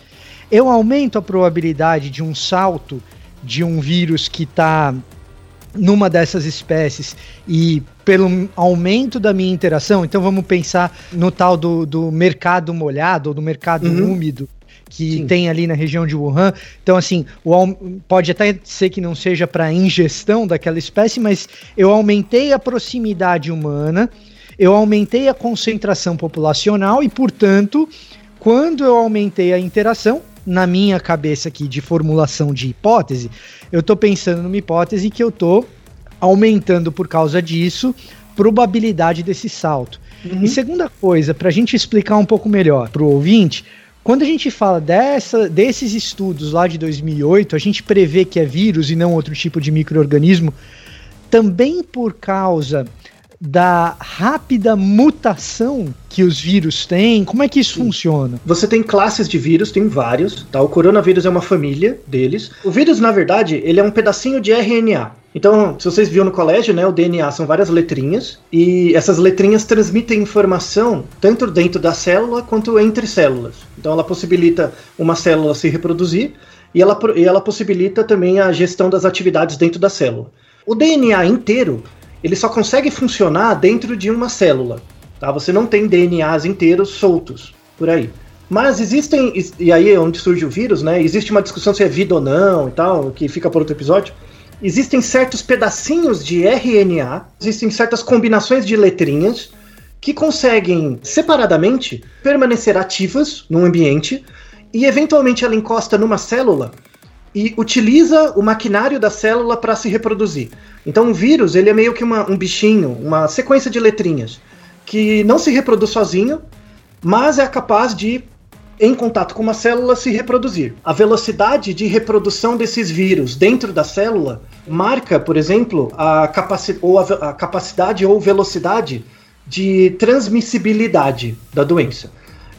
eu aumento a probabilidade de um salto de um vírus que está numa dessas espécies e pelo aumento da minha interação, então vamos pensar no tal do, do mercado molhado ou do mercado uhum. úmido que Sim. tem ali na região de Wuhan. Então, assim, o, pode até ser que não seja para ingestão daquela espécie, mas eu aumentei a proximidade humana, eu aumentei a concentração populacional e, portanto, quando eu aumentei a interação, na minha cabeça aqui de formulação de hipótese, eu estou pensando numa hipótese que eu estou aumentando por causa disso probabilidade desse salto. Uhum. E segunda coisa, para a gente explicar um pouco melhor para o ouvinte, quando a gente fala dessa, desses estudos lá de 2008, a gente prevê que é vírus e não outro tipo de microorganismo, também por causa da rápida mutação que os vírus têm? Como é que isso Sim. funciona? Você tem classes de vírus, tem vários, tá? O coronavírus é uma família deles. O vírus, na verdade, ele é um pedacinho de RNA. Então, se vocês viram no colégio, né, o DNA são várias letrinhas e essas letrinhas transmitem informação tanto dentro da célula quanto entre células. Então, ela possibilita uma célula se reproduzir e ela, e ela possibilita também a gestão das atividades dentro da célula. O DNA inteiro ele só consegue funcionar dentro de uma célula. Tá? Você não tem DNAs inteiros soltos por aí. Mas existem, e aí é onde surge o vírus, né? Existe uma discussão se é vida ou não e tal, que fica por outro episódio. Existem certos pedacinhos de RNA, existem certas combinações de letrinhas que conseguem separadamente permanecer ativas num ambiente e eventualmente ela encosta numa célula e utiliza o maquinário da célula para se reproduzir. Então, um vírus ele é meio que uma, um bichinho, uma sequência de letrinhas que não se reproduz sozinho, mas é capaz de, em contato com uma célula, se reproduzir. A velocidade de reprodução desses vírus dentro da célula marca, por exemplo, a, capaci ou a, a capacidade ou velocidade de transmissibilidade da doença.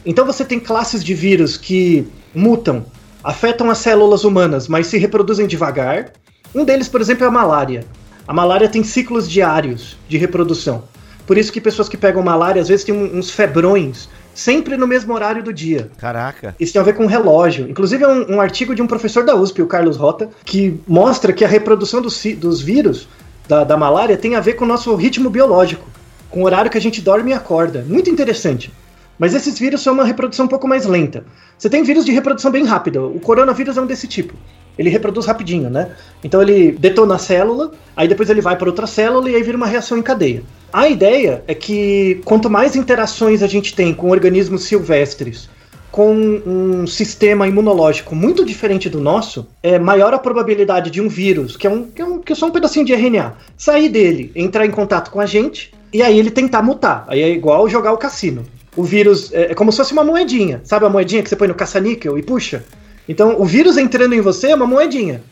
Então, você tem classes de vírus que mutam afetam as células humanas, mas se reproduzem devagar. Um deles, por exemplo, é a malária. A malária tem ciclos diários de reprodução. Por isso que pessoas que pegam malária às vezes têm uns febrões sempre no mesmo horário do dia. Caraca. Isso tem a ver com relógio. Inclusive, é um, um artigo de um professor da USP, o Carlos Rota, que mostra que a reprodução dos, dos vírus da, da malária tem a ver com o nosso ritmo biológico, com o horário que a gente dorme e acorda. Muito interessante. Mas esses vírus são uma reprodução um pouco mais lenta. Você tem vírus de reprodução bem rápida. O coronavírus é um desse tipo. Ele reproduz rapidinho, né? Então ele detona a célula, aí depois ele vai para outra célula e aí vira uma reação em cadeia. A ideia é que quanto mais interações a gente tem com organismos silvestres, com um sistema imunológico muito diferente do nosso, é maior a probabilidade de um vírus, que é, um, que é, um, que é só um pedacinho de RNA, sair dele, entrar em contato com a gente e aí ele tentar mutar. Aí é igual jogar o cassino o vírus é, é como se fosse uma moedinha. Sabe a moedinha que você põe no caça-níquel e puxa? Então, o vírus entrando em você é uma moedinha.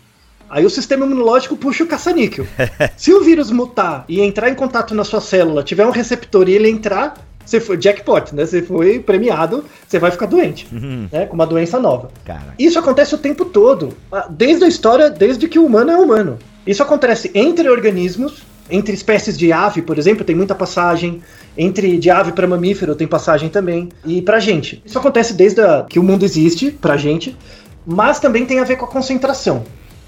Aí o sistema imunológico puxa o caça-níquel. Se o vírus mutar e entrar em contato na sua célula, tiver um receptor e ele entrar, você foi jackpot, né? Você foi premiado, você vai ficar doente, uhum. né? Com uma doença nova. Isso acontece o tempo todo, desde a história, desde que o humano é humano. Isso acontece entre organismos, entre espécies de ave, por exemplo, tem muita passagem. Entre de ave para mamífero tem passagem também. E pra gente. Isso acontece desde a, que o mundo existe, pra gente, mas também tem a ver com a concentração.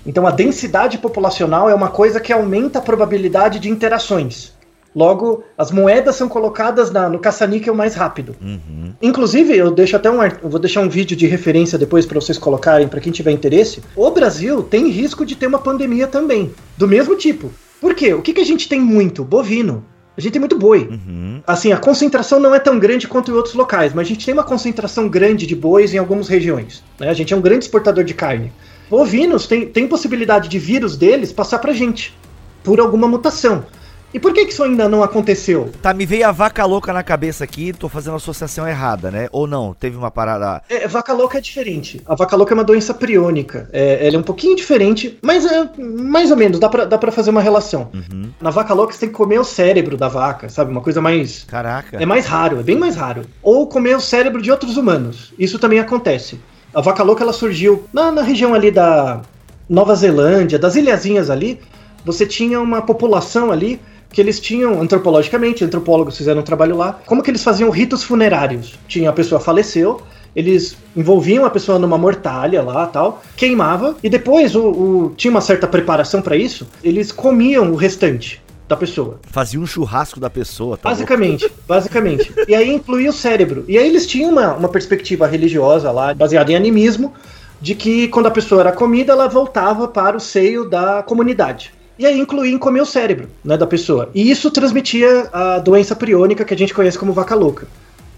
Então a densidade populacional é uma coisa que aumenta a probabilidade de interações. Logo, as moedas são colocadas na, no caça-níquel mais rápido. Uhum. Inclusive, eu deixo até um, eu vou deixar um vídeo de referência depois para vocês colocarem para quem tiver interesse. O Brasil tem risco de ter uma pandemia também, do mesmo tipo. Por quê? O que, que a gente tem muito? Bovino. A gente tem muito boi. Uhum. Assim, a concentração não é tão grande quanto em outros locais, mas a gente tem uma concentração grande de bois em algumas regiões. Né? A gente é um grande exportador de carne. Bovinos tem, tem possibilidade de vírus deles passar pra gente, por alguma mutação. E por que, que isso ainda não aconteceu? Tá, me veio a vaca louca na cabeça aqui, tô fazendo a associação errada, né? Ou não? Teve uma parada. É, vaca louca é diferente. A vaca louca é uma doença priônica. É, ela é um pouquinho diferente, mas é mais ou menos, dá pra, dá pra fazer uma relação. Uhum. Na vaca louca você tem que comer o cérebro da vaca, sabe? Uma coisa mais. Caraca. É mais raro, é bem mais raro. Ou comer o cérebro de outros humanos. Isso também acontece. A vaca louca ela surgiu na, na região ali da Nova Zelândia, das ilhazinhas ali. Você tinha uma população ali que eles tinham, antropologicamente, antropólogos fizeram um trabalho lá, como que eles faziam ritos funerários. Tinha a pessoa faleceu, eles envolviam a pessoa numa mortalha lá tal, queimava, e depois o, o tinha uma certa preparação para isso, eles comiam o restante da pessoa. Fazia um churrasco da pessoa. Tá basicamente, basicamente. E aí incluía o cérebro. E aí eles tinham uma, uma perspectiva religiosa lá, baseada em animismo, de que quando a pessoa era comida, ela voltava para o seio da comunidade. E aí incluir em comer o cérebro né, da pessoa. E isso transmitia a doença priônica que a gente conhece como vaca louca.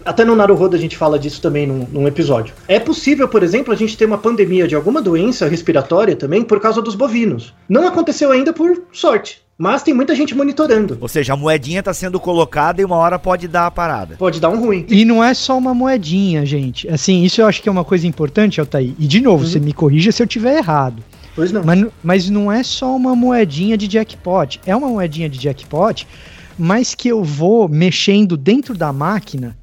Até no Naruhodo a gente fala disso também num, num, episódio. É possível, por exemplo, a gente ter uma pandemia de alguma doença respiratória também por causa dos bovinos. Não aconteceu ainda por sorte. Mas tem muita gente monitorando. Ou seja, a moedinha tá sendo colocada e uma hora pode dar a parada. Pode dar um ruim. E não é só uma moedinha, gente. Assim, isso eu acho que é uma coisa importante, Altair. E de novo, Uhum. você me corrija se eu tiver errado. Pois não. Mas, mas não é só uma moedinha de jackpot. É uma moedinha de jackpot, mas que eu vou mexendo dentro da máquina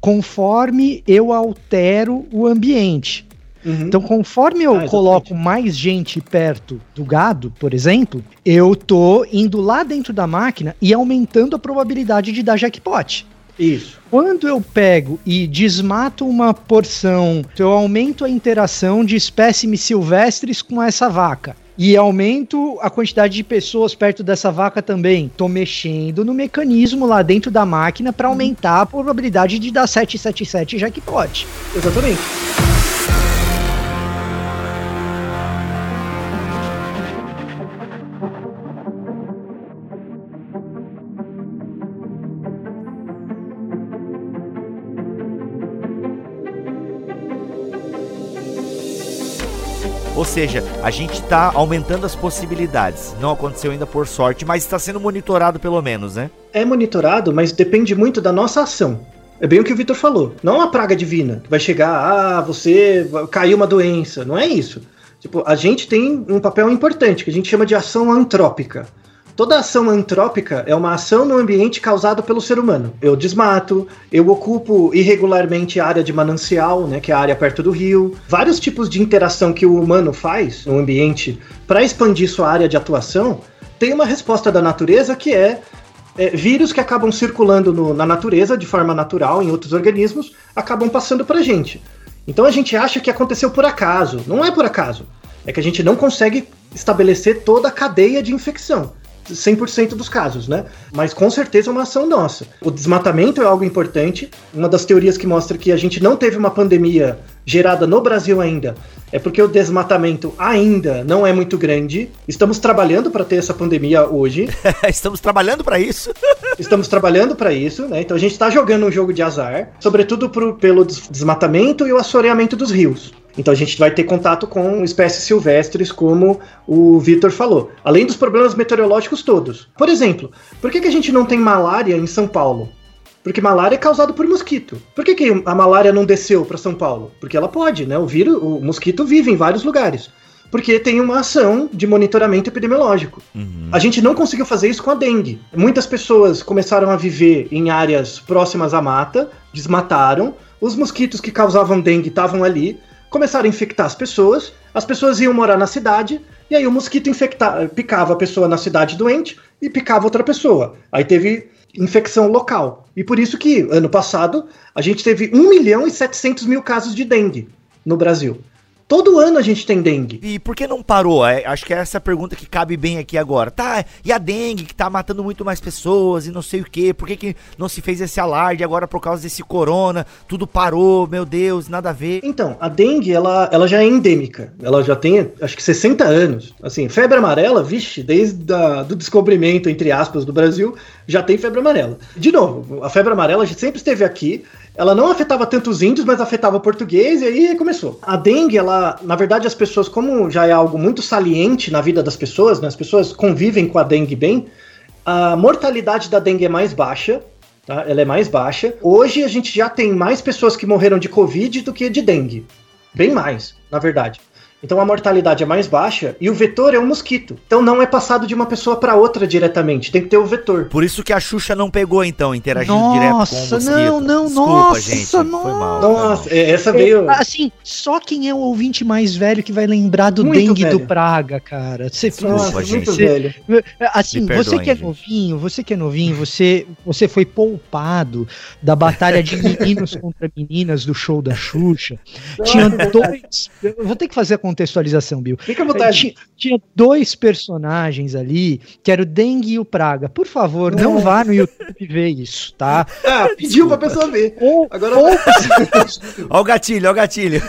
conforme eu altero o ambiente. Uhum. Então, conforme eu Ah, coloco mais gente perto do gado, por exemplo, eu tô indo lá dentro da máquina e aumentando a probabilidade de dar jackpot. Isso. Quando eu pego e desmato uma porção, eu aumento a interação de espécimes silvestres com essa vaca. E aumento a quantidade de pessoas perto dessa vaca também. Tô mexendo no mecanismo lá dentro da máquina para aumentar a probabilidade de dar 777 jackpot. Exatamente. Seja, a gente tá aumentando as possibilidades. Não aconteceu ainda por sorte, mas está sendo monitorado pelo menos, né? É monitorado, mas depende muito da nossa ação. É bem o que o Vitor falou. Não é uma praga divina que vai chegar, ah, você caiu uma doença. Não é isso. Tipo, a gente tem um papel importante que a gente chama de ação antrópica. Toda ação antrópica é uma ação no ambiente causada pelo ser humano. Eu desmato, eu ocupo irregularmente a área de manancial, né, que é a área perto do rio. Vários tipos de interação que o humano faz no ambiente para expandir sua área de atuação tem uma resposta da natureza que é é, vírus que acabam circulando no- na natureza de forma natural em outros organismos acabam passando pra gente. Então a gente acha que aconteceu por acaso. Não é por acaso. É que a gente não consegue estabelecer toda a cadeia de infecção. 100% dos casos, né? Mas com certeza é uma ação nossa. O desmatamento é algo importante. Uma das teorias que mostra que a gente não teve uma pandemia gerada no Brasil ainda é porque o desmatamento ainda não é muito grande. Estamos trabalhando para ter essa pandemia hoje. Estamos trabalhando para isso. Estamos trabalhando para isso, né? Então a gente está jogando um jogo de azar, sobretudo pro- pelo des- desmatamento e o assoreamento dos rios. Então a gente vai ter contato com espécies silvestres, como o Vitor falou, além dos problemas meteorológicos todos. Por exemplo, por que, que a gente não tem malária em São Paulo? Porque malária é causado por mosquito. Por que, que a malária não desceu para São Paulo? Porque ela pode, né? O vírus, o mosquito vive em vários lugares. Porque tem uma ação de monitoramento epidemiológico. A gente não conseguiu fazer isso com a dengue. Muitas pessoas começaram a viver em áreas próximas à mata, desmataram, os mosquitos que causavam dengue estavam ali, começaram a infectar as pessoas, as pessoas iam morar na cidade, e aí o mosquito infecta, picava a pessoa na cidade doente e picava outra pessoa. Aí teve infecção local. E por isso que, ano passado, a gente teve 1 milhão e 700 mil casos de dengue no Brasil. Todo ano a gente tem dengue. E por que não parou? É, acho que essa é a pergunta que cabe bem aqui agora. Tá, e a dengue que tá matando muito mais pessoas e não sei o que, por que, que não se fez esse alarde agora por causa desse corona? Tudo parou, meu Deus, nada a ver. Então, a dengue, ela, ela já é endêmica. Ela já tem, acho que 60 anos. Assim, febre amarela, vixe, desde o do descobrimento, entre aspas, do Brasil, já tem febre amarela. De novo, a febre amarela sempre esteve aqui. Ela não afetava tanto os índios, mas afetava o português, e aí começou. A dengue, ela, na verdade, as pessoas, como já é algo muito saliente na vida das pessoas, né, as pessoas convivem com a dengue bem, a mortalidade da dengue é mais baixa, tá? Ela é mais baixa. Hoje a gente já tem mais pessoas que morreram de Covid do que de dengue. Bem mais, na verdade. Então a mortalidade é mais baixa e o vetor é um mosquito. Então não é passado de uma pessoa para outra diretamente, tem que ter o vetor. Por isso que a Xuxa não pegou, então, interagindo direto com o Nossa, mosquito. não, não, Desculpa, nossa, gente. Foi mal. foi Nossa, mal. é- essa veio. É, assim, só quem é o ouvinte mais velho que vai lembrar do Muito dengue velho. do Praga, cara. Você, Desculpa, Nossa, gente. muito Você- velho. Assim, Me você perdoem, que é gente. novinho, você que é novinho, você, você foi poupado da batalha de meninos contra meninas do show da Xuxa. Tinha dois. Eu vou ter que fazer a contextualização, Bill. Fica à vontade. Tinha, tinha dois personagens ali, que era o Dengue e o Praga. Por favor, não Nossa. vá no YouTube ver isso, tá? Ah, pediu pra pessoa ver. Ou, Agora- ou- Ó o gatilho, ó o gatilho.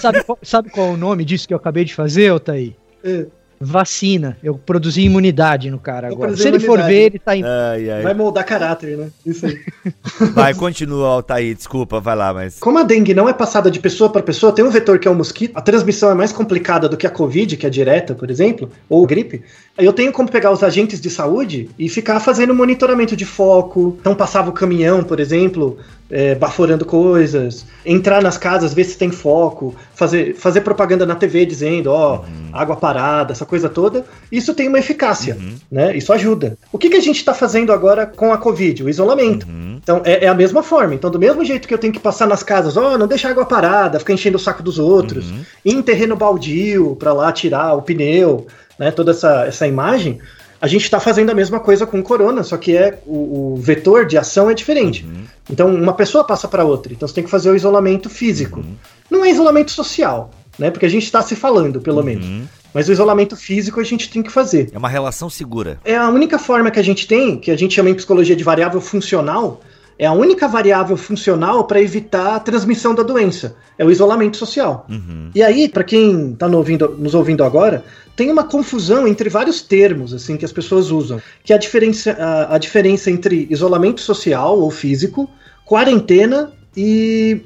sabe, qual, sabe qual é o nome disso que eu acabei de fazer, Otávio? É. Vacina. Eu produzi imunidade no cara Eu agora. Se ele for ver, ele tá em. Ai, ai. Vai moldar caráter, né? Isso aí. Vai, continua, Altair. Desculpa, vai lá, mas. Como a dengue não é passada de pessoa para pessoa, tem um vetor que é o mosquito, a transmissão é mais complicada do que a Covid, que é direta, por exemplo, ou gripe. Eu tenho como pegar os agentes de saúde e ficar fazendo monitoramento de foco. Então passava o caminhão, por exemplo, é, baforando coisas, entrar nas casas, ver se tem foco, fazer, fazer propaganda na TV dizendo, ó, água parada, essa coisa toda. Isso tem uma eficácia, né? Isso ajuda. O que, que a gente está fazendo agora com a Covid? O isolamento. Então é, é a mesma forma. Então, do mesmo jeito que eu tenho que passar nas casas, ó, não deixa a água parada, ficar enchendo o saco dos outros, ir em terreno baldio para lá tirar o pneu, né? Toda essa, essa imagem. A gente está fazendo a mesma coisa com o corona, só que é o, o vetor de ação é diferente. Então, uma pessoa passa para outra. Então, você tem que fazer o isolamento físico. Não é isolamento social, né? Porque a gente está se falando, pelo menos. Mas o isolamento físico a gente tem que fazer. É uma relação segura. É a única forma que a gente tem, que a gente chama em psicologia de variável funcional, é a única variável funcional para evitar a transmissão da doença. É o isolamento social. E aí, para quem está nos ouvindo agora, tem uma confusão entre vários termos assim que as pessoas usam, que é a diferença, a, a diferença entre isolamento social ou físico, quarentena e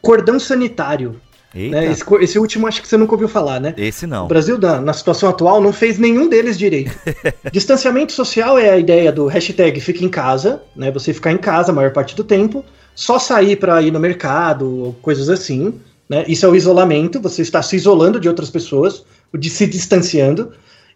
cordão sanitário. Né? Esse, esse último acho que você nunca ouviu falar, né? Esse O não. Brasil, na, na situação atual, não fez nenhum deles direito. Distanciamento social é a ideia do hashtag fica em casa, né? Você ficar em casa a maior parte do tempo, só sair para ir no mercado, ou coisas assim, né? Isso é o isolamento, você está se isolando de outras pessoas, o de se distanciando.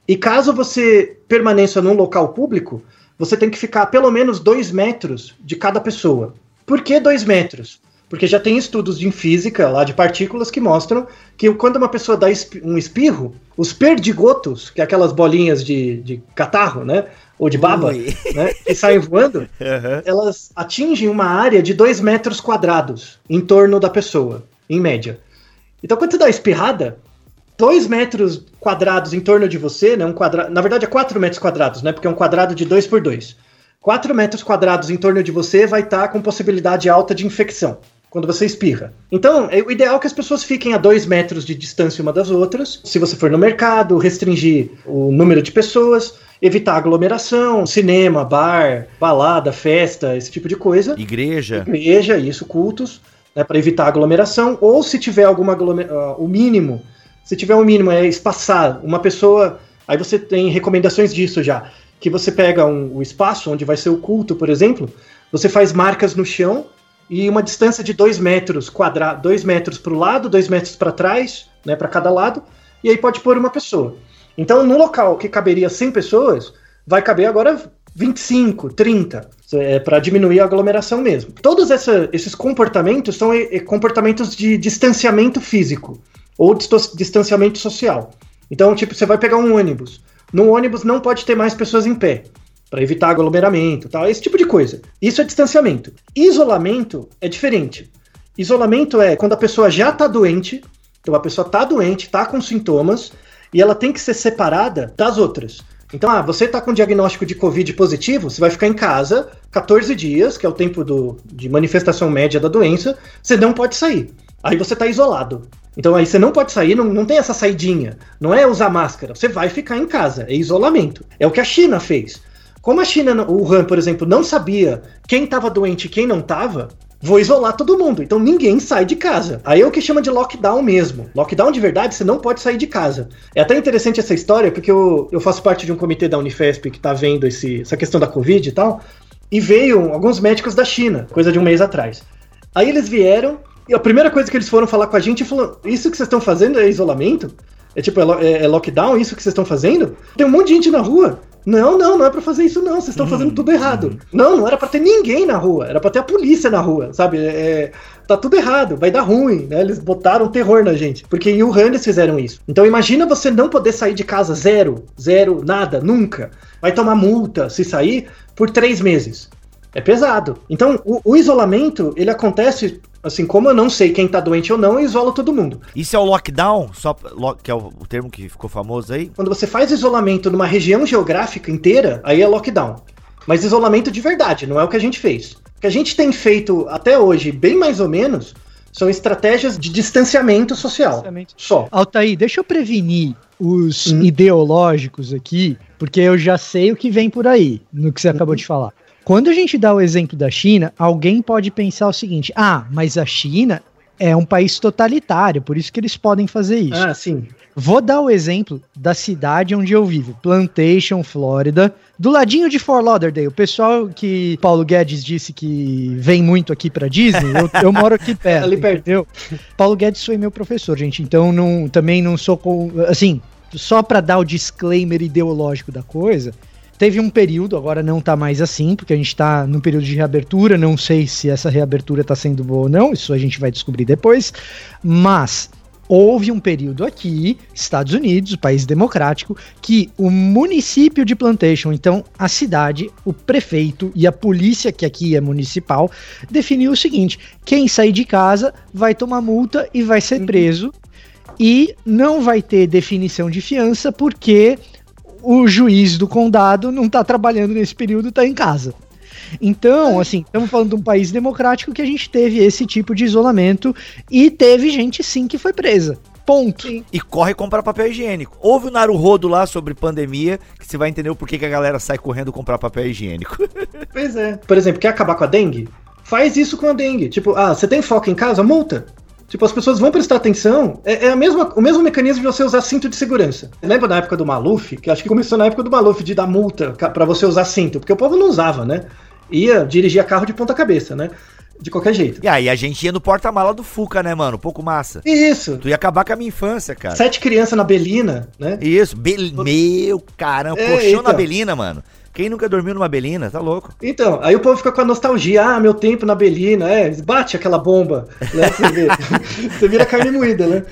E caso você permaneça num local público, você tem que ficar pelo menos dois metros de cada pessoa. Por que dois metros? Porque já tem estudos de física lá de partículas que mostram que quando uma pessoa dá um espirro, os perdigotos, que é aquelas bolinhas de, de catarro, né? Ou de baba, Ui. né? Que saem voando, Aham. elas atingem uma área de 2 metros quadrados em torno da pessoa, em média. Então, quando você dá espirrada, 2 metros quadrados em torno de você, né, um quadra... na verdade é 4 metros quadrados, né, porque é um quadrado de 2 por 2. 4 metros quadrados em torno de você vai estar com possibilidade alta de infecção quando você espirra. Então, é o ideal é que as pessoas fiquem a 2 metros de distância uma das outras. Se você for no mercado, restringir o número de pessoas, evitar aglomeração, cinema, bar, balada, festa, esse tipo de coisa Igreja. igreja, isso, cultos, né, para evitar aglomeração, ou se tiver alguma aglomeração, o mínimo, se tiver um mínimo, é espaçar uma pessoa, aí você tem recomendações disso já, que você pega um, o espaço onde vai ser o culto, por exemplo, você faz marcas no chão e uma distância de 2 metros quadrados, 2 metros para o lado, 2 metros para trás, né, para cada lado, e aí pode pôr uma pessoa. Então, no local que caberia 100 pessoas, vai caber agora 25, 30, é, para diminuir a aglomeração mesmo. Todos essa- esses comportamentos são é, é, comportamentos de distanciamento físico ou distanciamento social. Então, tipo, você vai pegar um ônibus. No ônibus não pode ter mais pessoas em pé, para evitar aglomeramento, tal, esse tipo de coisa. Isso é distanciamento. Isolamento é diferente. Isolamento é quando a pessoa já está doente, então a pessoa está doente, está com sintomas, e ela tem que ser separada das outras. Então, ah, você está com diagnóstico de Covid positivo, você vai ficar em casa 14 dias, que é o tempo do, de manifestação média da doença, você não pode sair. Aí você está isolado. Então aí você não pode sair, não, não tem essa saidinha. Não é usar máscara, você vai ficar em casa, é isolamento. É o que a China fez. Como a China, o Wuhan, por exemplo, não sabia quem estava doente e quem não estava, vou isolar todo mundo. Então ninguém sai de casa. Aí é o que chama de lockdown mesmo. Lockdown de verdade, você não pode sair de casa. É até interessante essa história, porque eu, eu faço parte de um comitê da Unifesp que está vendo esse, essa questão da Covid e tal. E veio alguns médicos da China, coisa de um mês atrás. Aí eles vieram, e a primeira coisa que eles foram falar com a gente falou: Isso que vocês estão fazendo é isolamento? É tipo, é, é- é lockdown isso que vocês estão fazendo? Tem um monte de gente na rua. Não, não, não é pra fazer isso, não. Vocês estão fazendo tudo errado. Não, não era pra ter ninguém na rua, era pra ter a polícia na rua, sabe? É, é, tá tudo errado, vai dar ruim, né? Eles botaram terror na gente. Porque em Wuhan eles fizeram isso. Então imagina você não poder sair de casa zero, zero, nada, nunca. Vai tomar multa se sair por três meses. É pesado. Então, o, o isolamento, ele acontece, assim, como eu não sei quem tá doente ou não, eu isolo todo mundo. Isso é o lockdown? Só, lo- que é o, o termo que ficou famoso aí? Quando você faz isolamento numa região geográfica inteira, aí é lockdown. Mas isolamento de verdade, não é o que a gente fez. O que a gente tem feito até hoje, bem mais ou menos, são estratégias de distanciamento social. Distanciamento. Só. Altair, deixa eu prevenir os hum. ideológicos aqui, porque eu já sei o que vem por aí, no que você uhum. acabou de falar. Quando a gente dá o exemplo da China, alguém pode pensar o seguinte: ah, mas a China é um país totalitário, por isso que eles podem fazer isso. Ah, sim. Vou dar o exemplo da cidade onde eu vivo, Plantation, Flórida, do ladinho de Fort Lauderdale. O pessoal que Paulo Guedes disse que vem muito aqui para Disney, eu, eu, moro aqui perto, Ali perto. Entendeu? Paulo Guedes foi meu professor, gente. Então não, também não sou com, assim, só para dar o disclaimer ideológico da coisa. Teve um período, agora não tá mais assim, porque a gente tá no período de reabertura, não sei se essa reabertura tá sendo boa ou não, isso a gente vai descobrir depois, mas houve um período aqui, Estados Unidos, país democrático, que o município de Plantation, então a cidade, o prefeito e a polícia, que aqui é municipal, definiu o seguinte: quem sair de casa vai tomar multa e vai ser uhum. preso. E não vai ter definição de fiança porque o juiz do condado não está trabalhando nesse período, está em casa. Então, assim, estamos falando de um país democrático que a gente teve esse tipo de isolamento e teve gente sim que foi presa. Ponto. Sim. E corre comprar papel higiênico. Houve o um Naruhodo lá sobre pandemia, que você vai entender o porquê que a galera sai correndo comprar papel higiênico. Pois é. Por exemplo, quer acabar com a dengue? Faz isso com a dengue. Tipo, ah, você tem foco em casa? Multa. Tipo, as pessoas vão prestar atenção. É, é a mesma, o mesmo mecanismo de você usar cinto de segurança. Lembra da época do Maluf? Que acho que começou na época do Maluf, de dar multa para você usar cinto, porque o povo não usava, né? Ia dirigir carro de ponta cabeça, né? De qualquer jeito. E aí a gente ia no porta-mala do Fuca, né, mano? Pouco massa. Isso. Tu ia acabar com a minha infância, cara. Sete crianças na Belina, né? Isso. Be Meu caramba, é, colchão então. na Belina, mano. Quem nunca dormiu numa Belina? Tá louco. Então, aí o povo fica com a nostalgia. Ah, meu tempo na Belina. É, bate aquela bomba. Né, você, vê. você vira carne moída, né?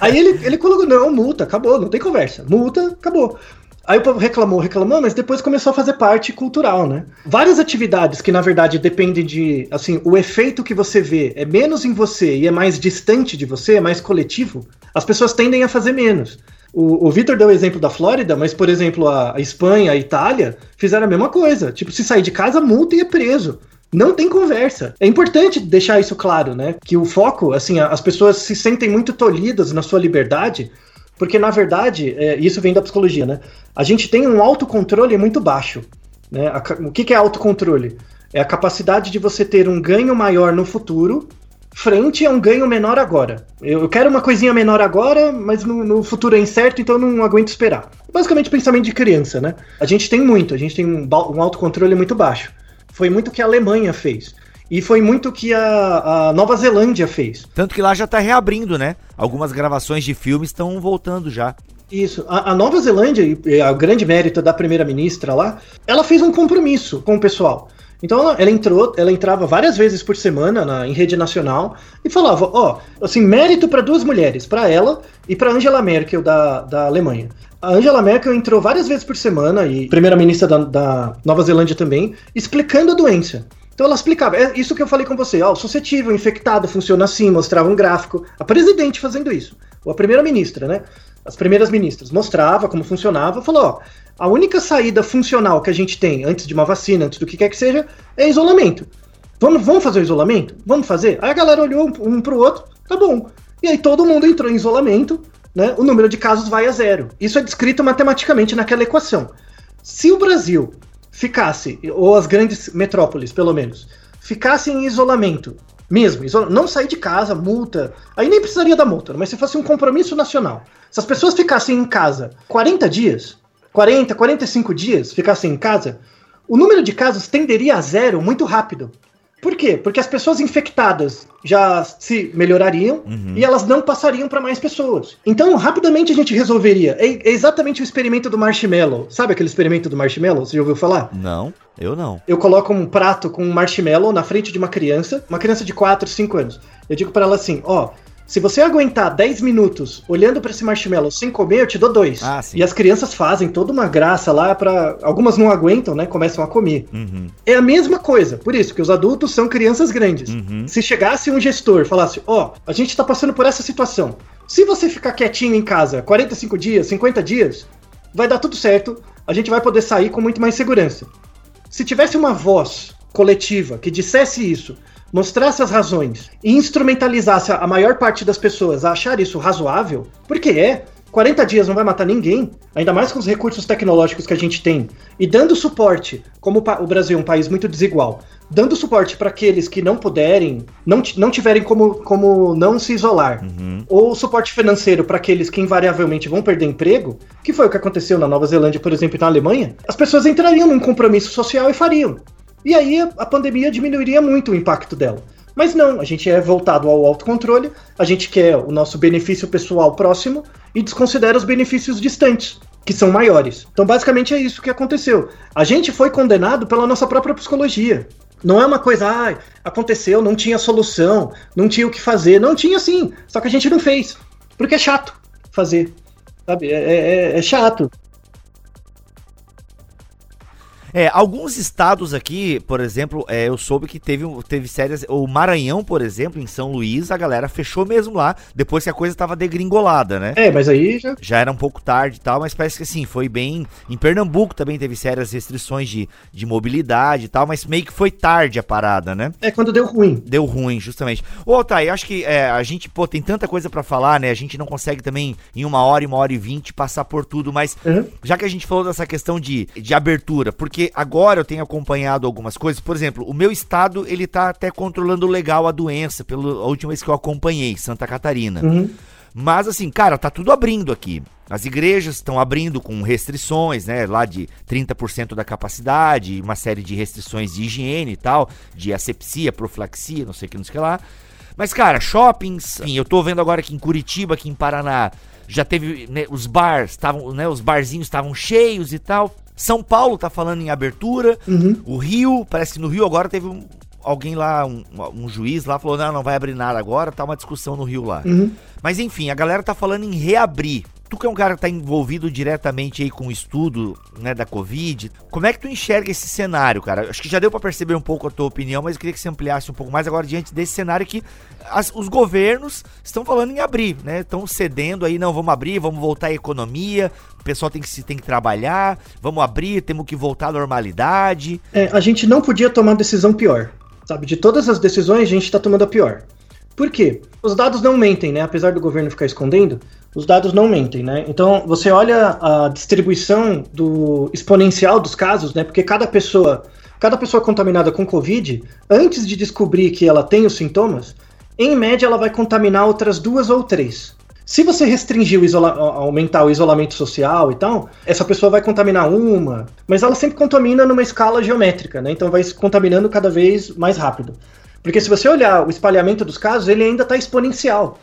Aí ele, ele colocou, não, multa, acabou, não tem conversa. Multa, acabou. Aí o povo reclamou, reclamou, mas depois começou a fazer parte cultural, né? Várias atividades que, na verdade, dependem de, assim, o efeito que você vê é menos em você e é mais distante de você, é mais coletivo, as pessoas tendem a fazer menos. O, o Vitor deu o exemplo da Flórida, mas, por exemplo, a, a Espanha, a Itália fizeram a mesma coisa. Tipo, se sair de casa, multa e é preso. Não tem conversa. É importante deixar isso claro, né? Que o foco, assim, as pessoas se sentem muito tolhidas na sua liberdade, porque na verdade, é, isso vem da psicologia, né? A gente tem um autocontrole muito baixo. Né? O que, que é autocontrole? É a capacidade de você ter um ganho maior no futuro frente a um ganho menor agora. Eu quero uma coisinha menor agora, mas no, no, futuro é incerto, então não aguento esperar. Basicamente pensamento de criança, né? A gente tem muito, a gente tem um, um autocontrole muito baixo. Foi muito que a Alemanha fez. E foi muito que a, a, Nova Zelândia fez. Tanto que lá já tá reabrindo, né? Algumas gravações de filmes estão voltando já. Isso. A, a Nova Zelândia, e o grande mérito da primeira-ministra lá, ela fez um compromisso com o pessoal. Então ela, entrou, ela entrava várias vezes por semana na, em rede nacional e falava, ó, oh, assim, mérito para duas mulheres, para ela e para Angela Merkel da, da Alemanha. A Angela Merkel entrou várias vezes por semana e primeira-ministra da, da Nova Zelândia também, explicando a doença. Então ela explicava, é isso que eu falei com você, ó, o suscetível, infectado, funciona assim, mostrava um gráfico. A presidente fazendo isso, ou a primeira-ministra, né? As primeiras ministras mostrava como funcionava, falou, ó, a única saída funcional que a gente tem antes de uma vacina, antes do que quer que seja, é isolamento. Vamos, vamos fazer o isolamento? Vamos fazer? Aí a galera olhou um, um pro outro, tá bom. E aí todo mundo entrou em isolamento, né? O número de casos vai a zero. Isso é descrito matematicamente naquela equação. Se o Brasil ficasse, ou as grandes metrópoles, pelo menos, ficassem em isolamento, mesmo, não sair de casa, multa, aí nem precisaria da multa, mas se fosse um compromisso nacional, se as pessoas ficassem em casa 40 dias, 40, 45 dias ficassem em casa, o número de casos tenderia a zero muito rápido. Por quê? Porque as pessoas infectadas já se melhorariam uhum. e elas não passariam para mais pessoas. Então, rapidamente a gente resolveria. É exatamente o experimento do marshmallow. Sabe aquele experimento do marshmallow? Você já ouviu falar? Não, eu não. Eu coloco um prato com um marshmallow na frente de uma criança, uma criança de 4, 5 anos. Eu digo para ela assim: ó, se você aguentar 10 minutos olhando para esse marshmallow sem comer, eu te dou dois. Ah, e as crianças fazem toda uma graça lá para Algumas não aguentam, né? Começam a comer. Uhum. É a mesma coisa. Por isso que os adultos são crianças grandes. Uhum. Se chegasse um gestor falasse: Ó, oh, a gente tá passando por essa situação. Se você ficar quietinho em casa 45 dias, 50 dias, vai dar tudo certo. A gente vai poder sair com muito mais segurança. Se tivesse uma voz coletiva que dissesse isso mostrasse as razões e instrumentalizasse a maior parte das pessoas a achar isso razoável, porque é, 40 dias não vai matar ninguém, ainda mais com os recursos tecnológicos que a gente tem, e dando suporte, como o Brasil é um país muito desigual, dando suporte para aqueles que não puderem, não, não tiverem como, como não se isolar, uhum. ou suporte financeiro para aqueles que invariavelmente vão perder emprego, que foi o que aconteceu na Nova Zelândia, por exemplo, e na Alemanha, as pessoas entrariam num compromisso social e fariam. E aí a pandemia diminuiria muito o impacto dela. Mas não, a gente é voltado ao autocontrole, a gente quer o nosso benefício pessoal próximo e desconsidera os benefícios distantes, que são maiores. Então, basicamente é isso que aconteceu. A gente foi condenado pela nossa própria psicologia. Não é uma coisa, ah, aconteceu, não tinha solução, não tinha o que fazer. Não tinha sim, só que a gente não fez. Porque é chato fazer. Sabe? É, é, é chato. É, alguns estados aqui, por exemplo, é, eu soube que teve, teve séries. O Maranhão, por exemplo, em São Luís, a galera fechou mesmo lá, depois que a coisa tava degringolada, né? É, mas aí já. Já era um pouco tarde e tal, mas parece que assim, foi bem. Em Pernambuco também teve sérias restrições de, de mobilidade e tal, mas meio que foi tarde a parada, né? É quando deu ruim. Deu ruim, justamente. Ô, Otávio, acho que é, a gente, pô, tem tanta coisa para falar, né? A gente não consegue também, em uma hora, uma hora e vinte, passar por tudo, mas uhum. já que a gente falou dessa questão de, de abertura, porque porque agora eu tenho acompanhado algumas coisas. Por exemplo, o meu estado ele tá até controlando legal a doença, pela última vez que eu acompanhei, Santa Catarina. Uhum. Mas assim, cara, tá tudo abrindo aqui. As igrejas estão abrindo com restrições, né? Lá de 30% da capacidade, uma série de restrições de higiene e tal, de asepsia, profilaxia, não sei o que, não sei o que lá. Mas, cara, shoppings, enfim, eu tô vendo agora aqui em Curitiba, aqui em Paraná, já teve, né, os bars, estavam, né, os barzinhos estavam cheios e tal. São Paulo tá falando em abertura. Uhum. O Rio, parece que no Rio agora teve um, alguém lá, um, um, juiz lá, falou: não, não vai abrir nada agora, tá uma discussão no Rio lá. Uhum. Mas enfim, a galera tá falando em reabrir. Tu que é um cara que tá envolvido diretamente aí com o estudo, né, da Covid, como é que tu enxerga esse cenário, cara? Acho que já deu para perceber um pouco a tua opinião, mas eu queria que você ampliasse um pouco mais agora diante desse cenário que as, os governos estão falando em abrir, né? Estão cedendo aí, não, vamos abrir, vamos voltar à economia, o pessoal tem que, se, tem que trabalhar, vamos abrir, temos que voltar à normalidade. É, a gente não podia tomar decisão pior. Sabe, de todas as decisões, a gente está tomando a pior. Por quê? Os dados não mentem, né? Apesar do governo ficar escondendo, os dados não mentem, né? Então, você olha a distribuição do exponencial dos casos, né? Porque cada pessoa, cada pessoa contaminada com Covid, antes de descobrir que ela tem os sintomas, em média ela vai contaminar outras duas ou três. Se você restringir o aumentar o isolamento social e tal, essa pessoa vai contaminar uma, mas ela sempre contamina numa escala geométrica, né? Então vai se contaminando cada vez mais rápido. Porque se você olhar o espalhamento dos casos, ele ainda está exponencial.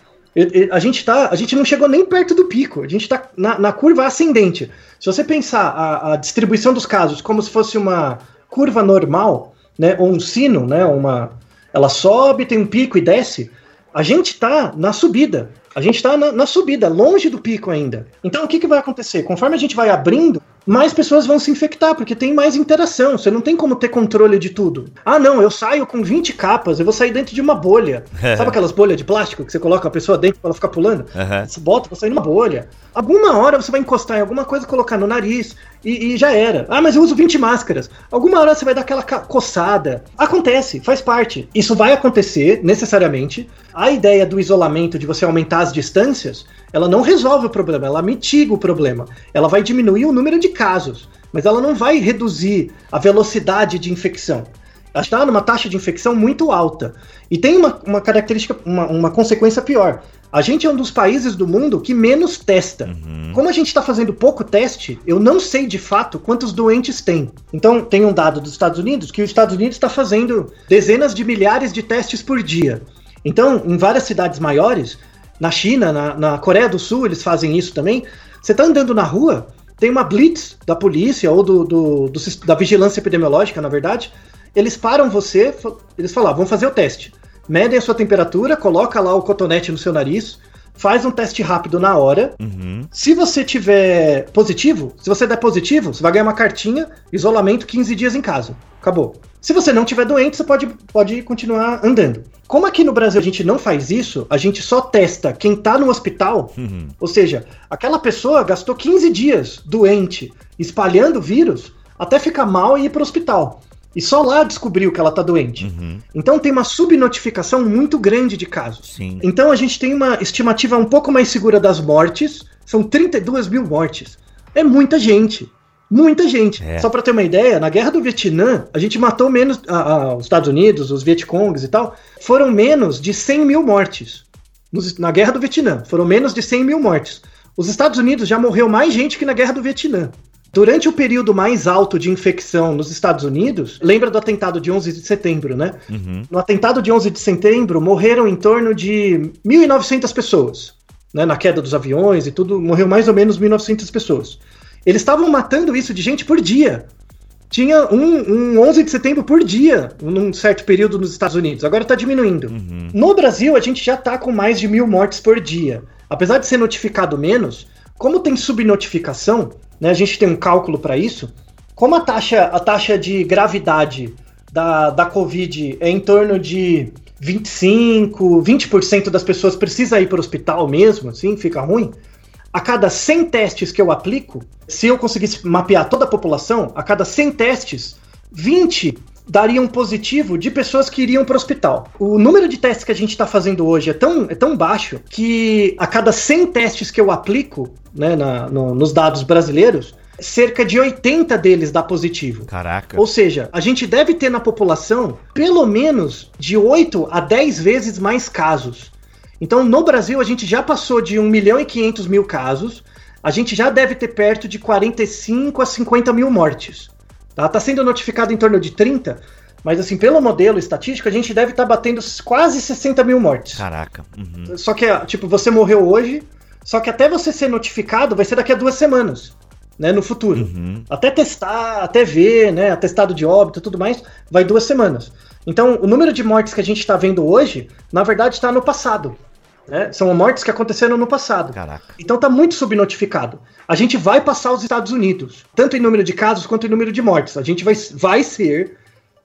A gente, tá, a gente não chegou nem perto do pico, a gente está na, na, curva ascendente. Se você pensar a, a, distribuição dos casos como se fosse uma curva normal, né, ou um sino, né, uma, ela sobe, tem um pico e desce, a gente está na subida. A gente está na, na, subida, longe do pico ainda. Então o que, que vai acontecer? Conforme a gente vai abrindo, mais pessoas vão se infectar, porque tem mais interação. Você não tem como ter controle de tudo. Ah, não, eu saio com 20 capas, eu vou sair dentro de uma bolha. Sabe aquelas bolhas de plástico que você coloca a pessoa dentro para ela ficar pulando? Uhum. Você bota, vou sair numa bolha. Alguma hora você vai encostar em alguma coisa, colocar no nariz e, e já era. Ah, mas eu uso 20 máscaras. Alguma hora você vai dar aquela coçada. Acontece, faz parte. Isso vai acontecer, necessariamente. A ideia do isolamento, de você aumentar as distâncias, ela não resolve o problema, ela mitiga o problema. Ela vai diminuir o número de casos, mas ela não vai reduzir a velocidade de infecção. Ela está numa taxa de infecção muito alta. E tem uma, uma característica, uma, uma consequência pior. A gente é um dos países do mundo que menos testa. Uhum. Como a gente está fazendo pouco teste, eu não sei de fato quantos doentes tem. Então, tem um dado dos Estados Unidos que os Estados Unidos está fazendo dezenas de milhares de testes por dia. Então, em várias cidades maiores, na China, na, na Coreia do Sul, eles fazem isso também. Você está andando na rua, tem uma blitz da polícia ou do, do, do, da vigilância epidemiológica, na verdade. Eles param você, eles falam, ah, vamos fazer o teste. Medem a sua temperatura, coloca lá o cotonete no seu nariz, faz um teste rápido na hora. Uhum. Se você tiver positivo, se você der positivo, você vai ganhar uma cartinha, isolamento 15 dias em casa. Acabou. Se você não tiver doente, você pode, pode continuar andando. Como aqui no Brasil a gente não faz isso, a gente só testa quem tá no hospital. Uhum. Ou seja, aquela pessoa gastou 15 dias doente, espalhando vírus, até ficar mal e ir para o hospital. E só lá descobriu que ela tá doente. Uhum. Então tem uma subnotificação muito grande de casos. Sim. Então a gente tem uma estimativa um pouco mais segura das mortes. São 32 mil mortes. É muita gente. Muita gente. É. Só pra ter uma ideia, na guerra do Vietnã, a gente matou menos. a- a- os Estados Unidos, os Vietcongs e tal, foram menos de 100 mil mortes. Nos- na guerra do Vietnã, foram menos de 100 mil mortes. Os Estados Unidos já morreu mais gente que na guerra do Vietnã. Durante o período mais alto de infecção nos Estados Unidos, lembra do atentado de 11 de setembro, né? Uhum. No atentado de 11 de setembro, morreram em torno de 1.900 pessoas. Né, na queda dos aviões e tudo, morreu mais ou menos 1.900 pessoas. Eles estavam matando isso de gente por dia. Tinha um, um 11 de setembro por dia, num certo período nos Estados Unidos. Agora está diminuindo. Uhum. No Brasil, a gente já está com mais de mil mortes por dia. Apesar de ser notificado menos, como tem subnotificação, né, a gente tem um cálculo para isso, como a taxa, a taxa de gravidade da, da Covid é em torno de 25, 20% das pessoas precisa ir para o hospital mesmo, assim, fica ruim. A cada 100 testes que eu aplico, se eu conseguisse mapear toda a população, a cada 100 testes, 20 dariam positivo de pessoas que iriam para o hospital. O número de testes que a gente está fazendo hoje é tão, é tão baixo que a cada 100 testes que eu aplico né, na- no- nos dados brasileiros, cerca de 80 deles dá positivo. Caraca. Ou seja, a gente deve ter na população pelo menos de 8 a 10 vezes mais casos. Então, no Brasil, a gente já passou de 1 milhão e 500 mil casos, a gente já deve ter perto de 45 a 50 mil mortes. Tá, tá sendo notificado em torno de 30, mas assim, pelo modelo estatístico, a gente deve estar batendo quase 60 mil mortes. Caraca. Uhum. Só que, tipo, você morreu hoje, só que até você ser notificado vai ser daqui a duas semanas, né, no futuro. Uhum. Até testar, até ver, né, atestado de óbito e tudo mais, vai duas semanas. Então, o número de mortes que a gente está vendo hoje, na verdade, está no passado. Né? São mortes que aconteceram no passado. Caraca. Então tá muito subnotificado. A gente vai passar os Estados Unidos, tanto em número de casos quanto em número de mortes. A gente vai, vai ser,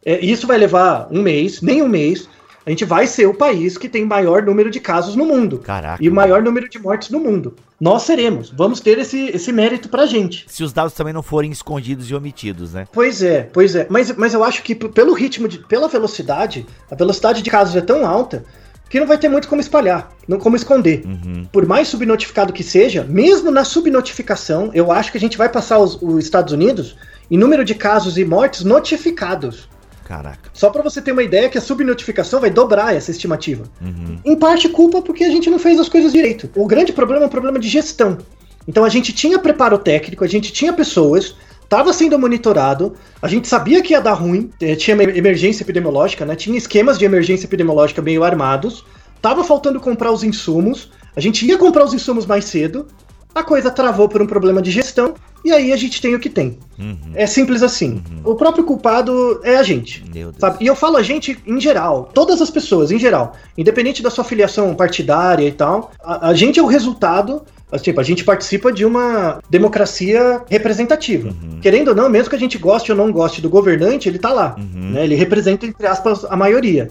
é, isso vai levar um mês, nem um mês, a gente vai ser o país que tem maior número de casos no mundo. Caraca. E o maior número de mortes no mundo. Nós seremos. Vamos ter esse, esse mérito pra gente. Se os dados também não forem escondidos e omitidos, né? Pois é, pois é. Mas, mas eu acho que pelo ritmo, de, pela velocidade, a velocidade de casos é tão alta que não vai ter muito como espalhar, não como esconder. Uhum. Por mais subnotificado que seja, mesmo na subnotificação, eu acho que a gente vai passar os, os Estados Unidos em número de casos e mortes notificados. Caraca. Só para você ter uma ideia que a subnotificação vai dobrar essa estimativa. Uhum. Em parte culpa porque a gente não fez as coisas direito. O grande problema é um problema de gestão. Então a gente tinha preparo técnico, a gente tinha pessoas, estava sendo monitorado, a gente sabia que ia dar ruim, eh, tinha emergência epidemiológica, né? Tinha esquemas de emergência epidemiológica meio armados, tava faltando comprar os insumos, a gente ia comprar os insumos mais cedo, a coisa travou por um problema de gestão, e aí a gente tem o que tem. Uhum. É simples assim. O próprio culpado é a gente. Sabe? E eu falo a gente em geral, todas as pessoas em geral, independente da sua filiação partidária e tal, a, a gente é o resultado. Tipo, a gente participa de uma democracia representativa. Uhum. Querendo ou não, mesmo que a gente goste ou não goste do governante, ele tá lá. Uhum. né? Ele representa, entre aspas, a maioria.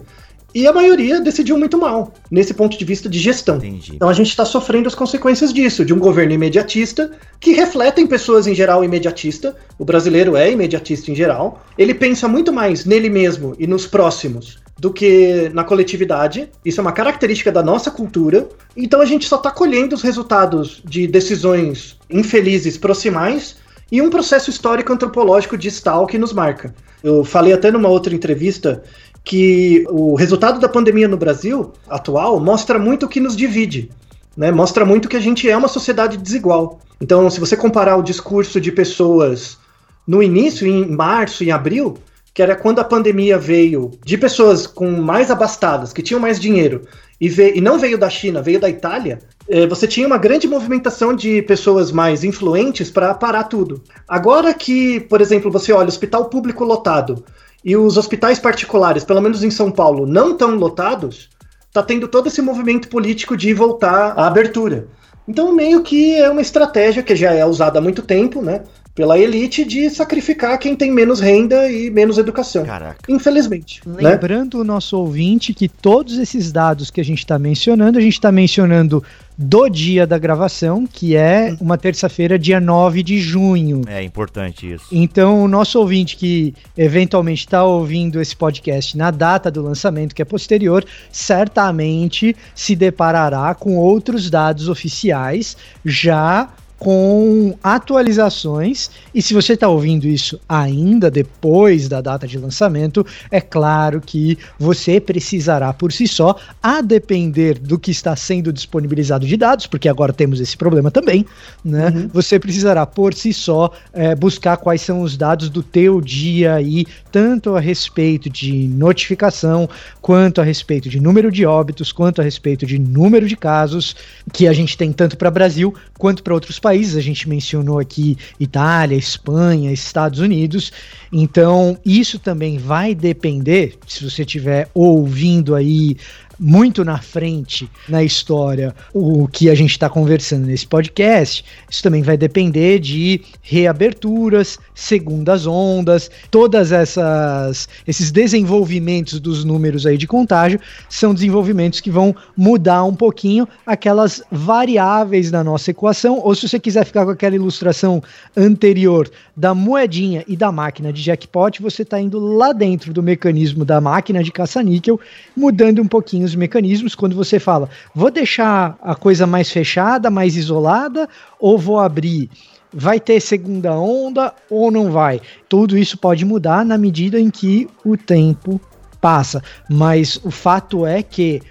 E a maioria decidiu muito mal, nesse ponto de vista de gestão. Entendi. Então a gente está sofrendo as consequências disso, de um governo imediatista, que refletem pessoas em geral imediatista. O brasileiro é imediatista em geral. Ele pensa muito mais nele mesmo e nos próximos do que na coletividade. Isso é uma característica da nossa cultura. Então a gente só está colhendo os resultados de decisões infelizes proximais e um processo histórico antropológico distal que nos marca. Eu falei até numa outra entrevista que o resultado da pandemia no Brasil atual mostra muito o que nos divide. Né? Mostra muito que a gente é uma sociedade desigual. Então, se você comparar o discurso de pessoas no início, em março, em abril, que era quando a pandemia veio de pessoas com mais abastadas, que tinham mais dinheiro, e, veio, e não veio da China, veio da Itália, eh, você tinha uma grande movimentação de pessoas mais influentes para parar tudo. Agora que, por exemplo, você olha hospital público lotado e os hospitais particulares, pelo menos em São Paulo, não estão lotados, tá tendo todo esse movimento político de voltar à abertura. Então, meio que é uma estratégia que já é usada há muito tempo, né? Pela elite de sacrificar quem tem menos renda e menos educação. Caraca. Infelizmente. né? Lembrando o nosso ouvinte que todos esses dados que a gente está mencionando, a gente está mencionando do dia da gravação, que é uma terça-feira, dia 9 de junho. É importante isso. Então, o nosso ouvinte que eventualmente está ouvindo esse podcast na data do lançamento, que é posterior, certamente se deparará com outros dados oficiais já com atualizações. E se você está ouvindo isso ainda depois da data de lançamento, é claro que você precisará por si só, a depender do que está sendo disponibilizado de dados, porque agora temos esse problema também, né? Uhum. Você precisará por si só é, buscar quais são os dados do teu dia aí, tanto a respeito de notificação, quanto a respeito de número de óbitos, quanto a respeito de número de casos que a gente tem tanto para Brasil quanto para outros países. A gente mencionou aqui Itália, Espanha, Estados Unidos. Então, isso também vai depender, se você estiver ouvindo aí muito na frente na história o que a gente está conversando nesse podcast, isso também vai depender de reaberturas, segundas ondas, todas essas esses desenvolvimentos dos números aí de contágio são desenvolvimentos que vão mudar um pouquinho aquelas variáveis da nossa equação, ou se você quiser ficar com aquela ilustração anterior da moedinha e da máquina de jackpot, você está indo lá dentro do mecanismo da máquina de caça-níquel, mudando um pouquinho os mecanismos quando você fala, vou deixar a coisa mais fechada, mais isolada, ou vou abrir? Vai ter segunda onda ou não vai? Tudo isso pode mudar na medida em que o tempo passa. Mas o fato é que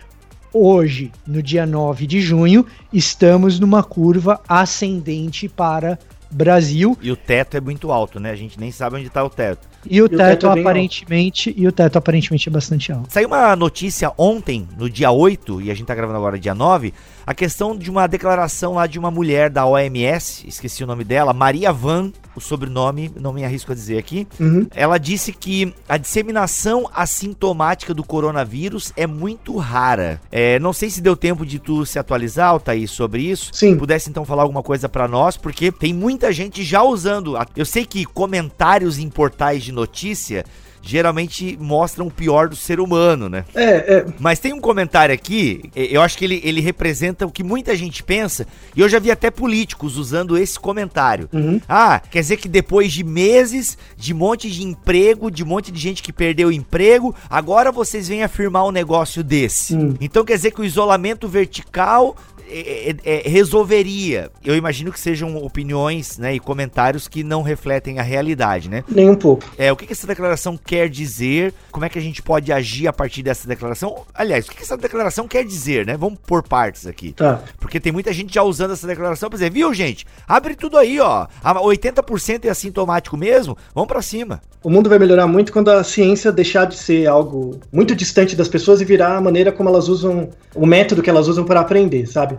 hoje, no dia 9 de junho, estamos numa curva ascendente para Brasil E o teto é muito alto, né? A gente nem sabe onde tá o teto. E o o teto, teto é aparentemente e o teto aparentemente é bastante alto. Saiu uma notícia ontem, no dia 8, e a gente tá gravando agora dia 9, a questão de uma declaração lá de uma mulher da OMS, esqueci o nome dela, Maria Van, o sobrenome, não me arrisco a dizer aqui. Uhum. Ela disse que a disseminação assintomática do coronavírus é muito rara. É, não sei se deu tempo de tu se atualizar, Altair, sobre isso. Sim. Pudesse então falar alguma coisa pra nós, porque tem muita gente já usando. Eu sei que comentários em portais de notícia geralmente mostram o pior do ser humano, né? É, é, Mas tem um comentário aqui, eu acho que ele, ele representa o que muita gente pensa, e eu já vi até políticos usando esse comentário. Uhum. Ah, quer dizer que depois de meses, de monte de emprego, de monte de gente que perdeu o emprego, agora vocês vêm afirmar um negócio desse. Hum. Então quer dizer que o isolamento vertical é, é, é, resolveria. Eu imagino que sejam opiniões né, e comentários que não refletem a realidade, né? nem um pouco. É, o que, que essa declaração quer dizer? Como é que a gente pode agir a partir dessa declaração? Aliás, o que, que essa declaração quer dizer, né? Vamos por partes aqui. Tá. Porque tem muita gente já usando essa declaração pra dizer, viu, gente? Abre tudo aí, ó. A 80% é assintomático mesmo, vamos pra cima. O mundo vai melhorar muito quando a ciência deixar de ser algo muito distante das pessoas e virar a maneira como elas usam, o método que elas usam para aprender, sabe?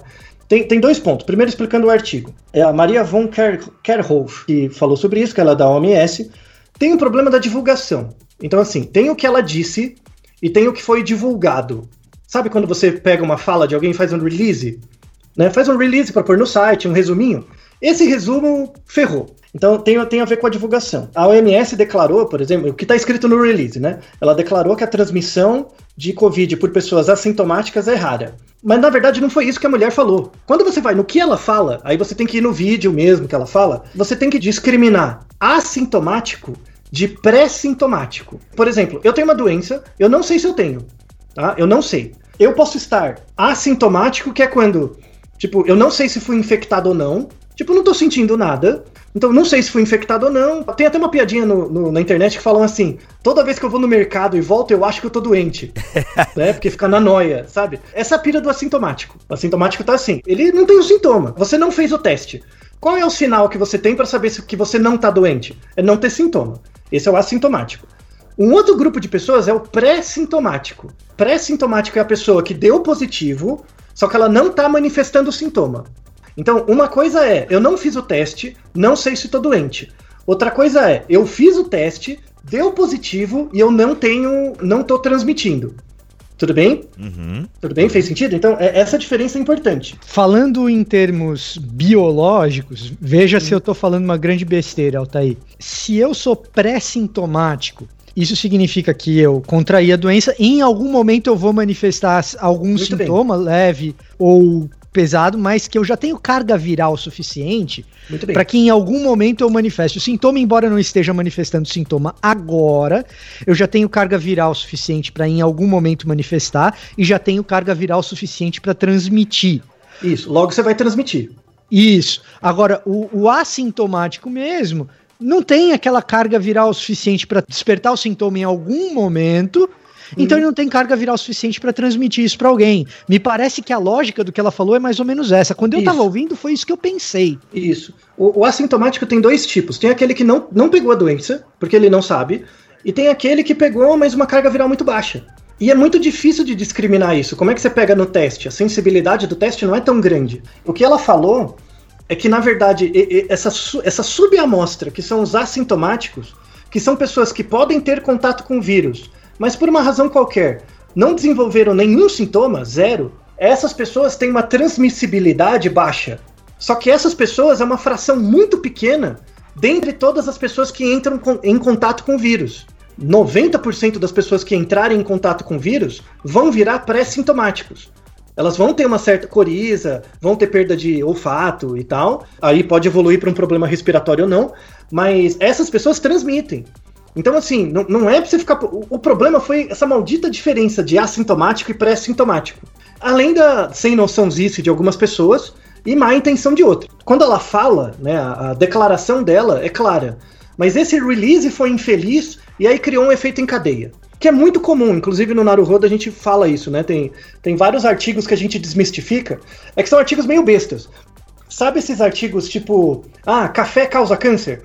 Tem, tem dois pontos. Primeiro, explicando o artigo. É a Maria von Ker Kerhoff que falou sobre isso, que ela é da OMS. Tem um problema da divulgação. Então, assim, tem o que ela disse e tem o que foi divulgado. Sabe quando você pega uma fala de alguém e faz um release? Né? Faz um release para pôr no site, um resuminho. Esse resumo ferrou. Então tem, tem a ver com a divulgação. A OMS declarou, por exemplo, o que está escrito no release, né? Ela declarou que a transmissão de Covid por pessoas assintomáticas é rara. Mas na verdade não foi isso que a mulher falou. Quando você vai no que ela fala, aí você tem que ir no vídeo mesmo que ela fala, você tem que discriminar assintomático de pré-sintomático. Por exemplo, eu tenho uma doença, eu não sei se eu tenho, tá? Eu não sei. Eu posso estar assintomático, que é quando, tipo, eu não sei se fui infectado ou não, tipo, não tô sentindo nada, então não sei se fui infectado ou não. Tem até uma piadinha no- no- na internet que falam assim: toda vez que eu vou no mercado e volto, eu acho que eu tô doente. né? Porque fica na noia, sabe? Essa é a pira do assintomático. O assintomático tá assim: ele não tem o sintoma, você não fez o teste. Qual é o sinal que você tem para saber se que você não tá doente? É não ter sintoma. Esse é o assintomático. Um outro grupo de pessoas é o pré-sintomático. Pré-sintomático é a pessoa que deu positivo, só que ela não tá manifestando o sintoma. Então, uma coisa é, eu não fiz o teste, não sei se tô doente. Outra coisa é, eu fiz o teste, deu positivo e eu não tenho, não tô transmitindo. Tudo bem? Uhum. Tudo bem? Fez sentido? Então, é, essa diferença é importante. Falando em termos biológicos, veja se eu tô falando uma grande besteira, Altair. Se eu sou pré-sintomático, isso significa que eu contraí a doença, em algum momento eu vou manifestar algum Muito sintoma leve ou pesado, mas que eu já tenho carga viral suficiente para que em algum momento eu manifeste o sintoma, embora eu não esteja manifestando sintoma agora, eu já tenho carga viral suficiente para em algum momento manifestar e já tenho carga viral suficiente para transmitir. Isso. Logo você vai transmitir. Isso. Agora, o, o assintomático mesmo não tem aquela carga viral suficiente para despertar o sintoma em algum momento. Então ele não tem carga viral suficiente para transmitir isso para alguém. Me parece que a lógica do que ela falou é mais ou menos essa. Quando eu Isso. tava ouvindo, foi isso que eu pensei. Isso. O, o assintomático tem dois tipos. Tem aquele que não, não pegou a doença, porque ele não sabe, e tem aquele que pegou, mas uma carga viral muito baixa. E é muito difícil de discriminar isso. Como é que você pega no teste? A sensibilidade do teste não é tão grande. O que ela falou é que, na verdade, essa, essa subamostra, que são os assintomáticos, que são pessoas que podem ter contato com o vírus, mas por uma razão qualquer não desenvolveram nenhum sintoma, zero, essas pessoas têm uma transmissibilidade baixa. Só que essas pessoas é uma fração muito pequena dentre todas as pessoas que entram com- em contato com o vírus. 90% das pessoas que entrarem em contato com o vírus vão virar pré-sintomáticos. Elas vão ter uma certa coriza, vão ter perda de olfato e tal. Aí pode evoluir para um problema respiratório ou não, mas essas pessoas transmitem. Então, assim, não, não é pra você ficar. O, o problema foi essa maldita diferença de assintomático e pré-sintomático. Além da sem noçãozice de algumas pessoas e má intenção de outras. Quando ela fala, né, a, a declaração dela é clara. Mas esse release foi infeliz e aí criou um efeito em cadeia. Que é muito comum, inclusive no Naruhodo a gente fala isso, né? Tem, tem vários artigos que a gente desmistifica. É que são artigos meio bestas. Sabe esses artigos tipo, ah, café causa câncer?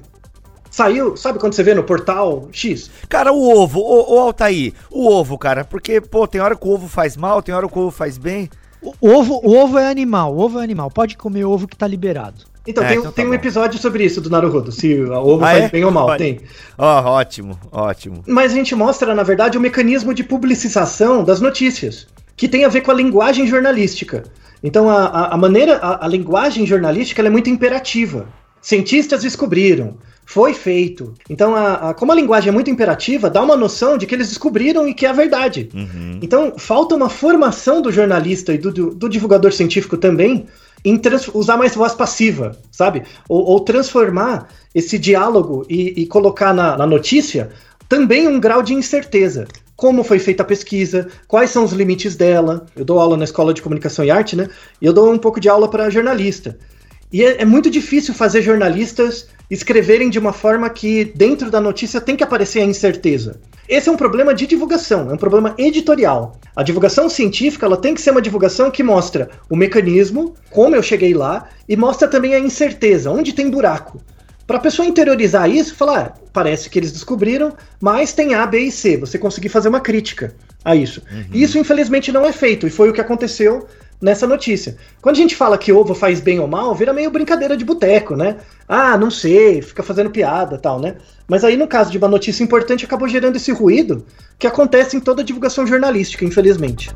Saiu, sabe quando você vê no portal X? Cara, o ovo, ô, ô Altair, o ovo, cara, porque, pô, tem hora que o ovo faz mal, tem hora que o ovo faz bem. O ovo, o ovo é animal, o ovo é animal. Pode comer ovo que tá liberado. Então, É, tem, então tá tem um episódio sobre isso do Naruhodo, se o ovo Ah, faz é? bem ou mal, Olha. tem. Ó, ótimo, ótimo. Mas a gente mostra, na verdade, o mecanismo de publicização das notícias, que tem a ver com a linguagem jornalística. Então, a, a, a maneira, a, a linguagem jornalística ela é muito imperativa. Cientistas descobriram, foi feito. Então, a, a- como a linguagem é muito imperativa, dá uma noção de que eles descobriram e que é a verdade. Uhum. Então, falta uma formação do jornalista e do, do- do divulgador científico também em usar mais voz passiva, sabe? Ou, ou transformar esse diálogo e, e colocar na, na notícia também um grau de incerteza. Como foi feita a pesquisa, quais são os limites dela. Eu dou aula na Escola de Comunicação e Arte, né? E eu dou um pouco de aula para jornalista. E é, é muito difícil fazer jornalistas escreverem de uma forma que dentro da notícia tem que aparecer a incerteza. Esse é um problema de divulgação, é um problema editorial. A divulgação científica ela tem que ser uma divulgação que mostra o mecanismo, como eu cheguei lá, e mostra também a incerteza, onde tem buraco. Para a pessoa interiorizar isso, falar, ah, parece que eles descobriram, mas tem A, B e C. Você conseguir fazer uma crítica a isso. E Isso, infelizmente, não é feito, e foi o que aconteceu nessa notícia. Quando a gente fala que ovo faz bem ou mal, vira meio brincadeira de boteco, né? Ah, não sei, fica fazendo piada tal, né? Mas aí, no caso de uma notícia importante, acabou gerando esse ruído que acontece em toda divulgação jornalística, infelizmente.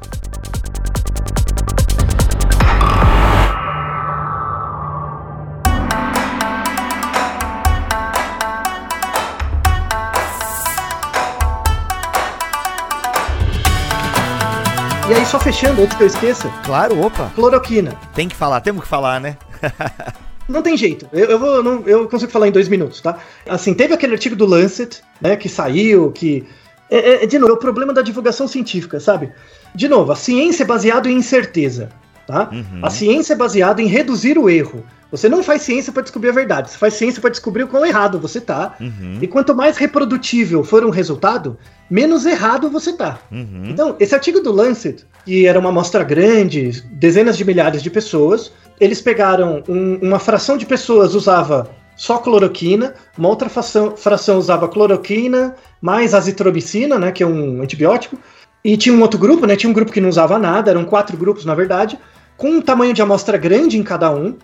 E aí, só fechando, antes que eu esqueça, Claro, opa, cloroquina. tem que falar, temos que falar, né? Não tem jeito. Eu, eu vou, não- eu consigo falar em dois minutos, tá? Assim, teve aquele artigo do Lancet, né, que saiu, que. É, é- de novo, é o problema da divulgação científica, sabe? De novo, a ciência é baseada em incerteza, tá? Uhum. A ciência é baseada em reduzir o erro. Você não faz ciência para descobrir a verdade, você faz ciência para descobrir o quão errado você tá. Uhum. E quanto mais reprodutível for um resultado, menos errado você tá. Uhum. Então, esse artigo do Lancet, que era uma amostra grande, dezenas de milhares de pessoas, eles pegaram um- uma fração de pessoas usava só cloroquina, uma outra fração, fração usava cloroquina mais azitromicina, né, que é um antibiótico, e tinha um outro grupo, né, tinha um grupo que não usava nada, eram quatro grupos na verdade, com um tamanho de amostra grande em cada um,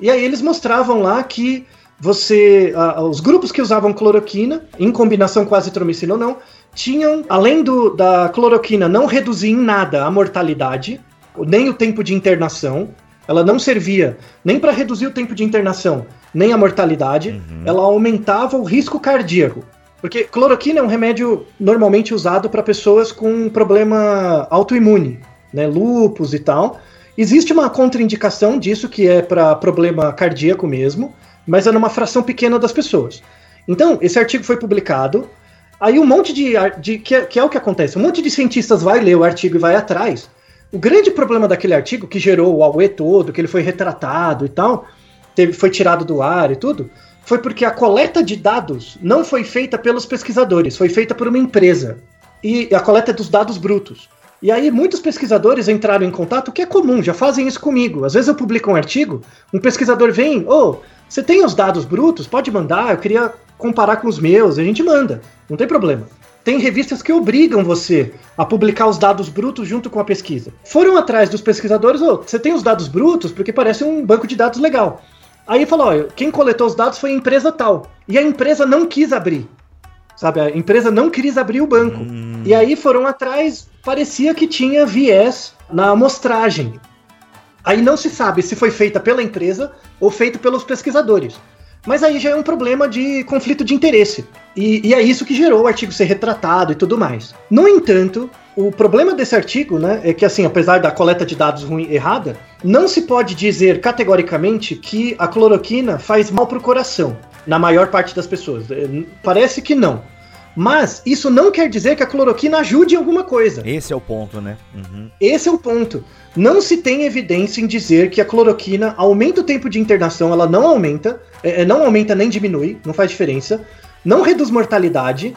e aí eles mostravam lá que você. Os grupos que usavam cloroquina, em combinação com azitromicina ou não, tinham, além do, da cloroquina não reduzir em nada a mortalidade, nem o tempo de internação, ela não servia nem para reduzir o tempo de internação, nem a mortalidade, uhum. ela aumentava o risco cardíaco. Porque cloroquina é um remédio normalmente usado para pessoas com problema autoimune, né, lupus e tal. Existe uma contraindicação disso que é para problema cardíaco mesmo, mas é numa fração pequena das pessoas. Então, esse artigo foi publicado, aí um monte de, de que, é, que é o que acontece, um monte de cientistas vai ler o artigo e vai atrás. O grande problema daquele artigo que gerou o AUE todo, que ele foi retratado e tal, teve, foi tirado do ar e tudo, foi porque a coleta de dados não foi feita pelos pesquisadores, foi feita por uma empresa. E a coleta dos dados brutos. E aí muitos pesquisadores entraram em contato, que é comum, já fazem isso comigo. Às vezes eu publico um artigo, um pesquisador vem, ô, oh, você tem os dados brutos? Pode mandar, eu queria comparar com os meus, a gente manda, não tem problema. Tem revistas que obrigam você a publicar os dados brutos junto com a pesquisa. Foram atrás dos pesquisadores, ô, oh, você tem os dados brutos? Porque parece um banco de dados legal. Aí falou, ó, quem coletou os dados foi a empresa tal. E a empresa não quis abrir. Sabe, a empresa não quis abrir o banco. Hum. E aí foram atrás, parecia que tinha viés na amostragem. Aí não se sabe se foi feita pela empresa ou feita pelos pesquisadores. Mas aí já é um problema de conflito de interesse. E, e, é isso que gerou o artigo ser retratado e tudo mais. No entanto, o problema desse artigo, né, é que assim, apesar da coleta de dados ruim errada, não se pode dizer categoricamente que a cloroquina faz mal para o coração na maior parte das pessoas. É, parece que não. Mas isso não quer dizer que a cloroquina ajude em alguma coisa. Esse é o ponto, né? Uhum. Esse é o ponto. Não se tem evidência em dizer que a cloroquina aumenta o tempo de internação, ela não aumenta, é, é não aumenta nem diminui, não faz diferença, não reduz mortalidade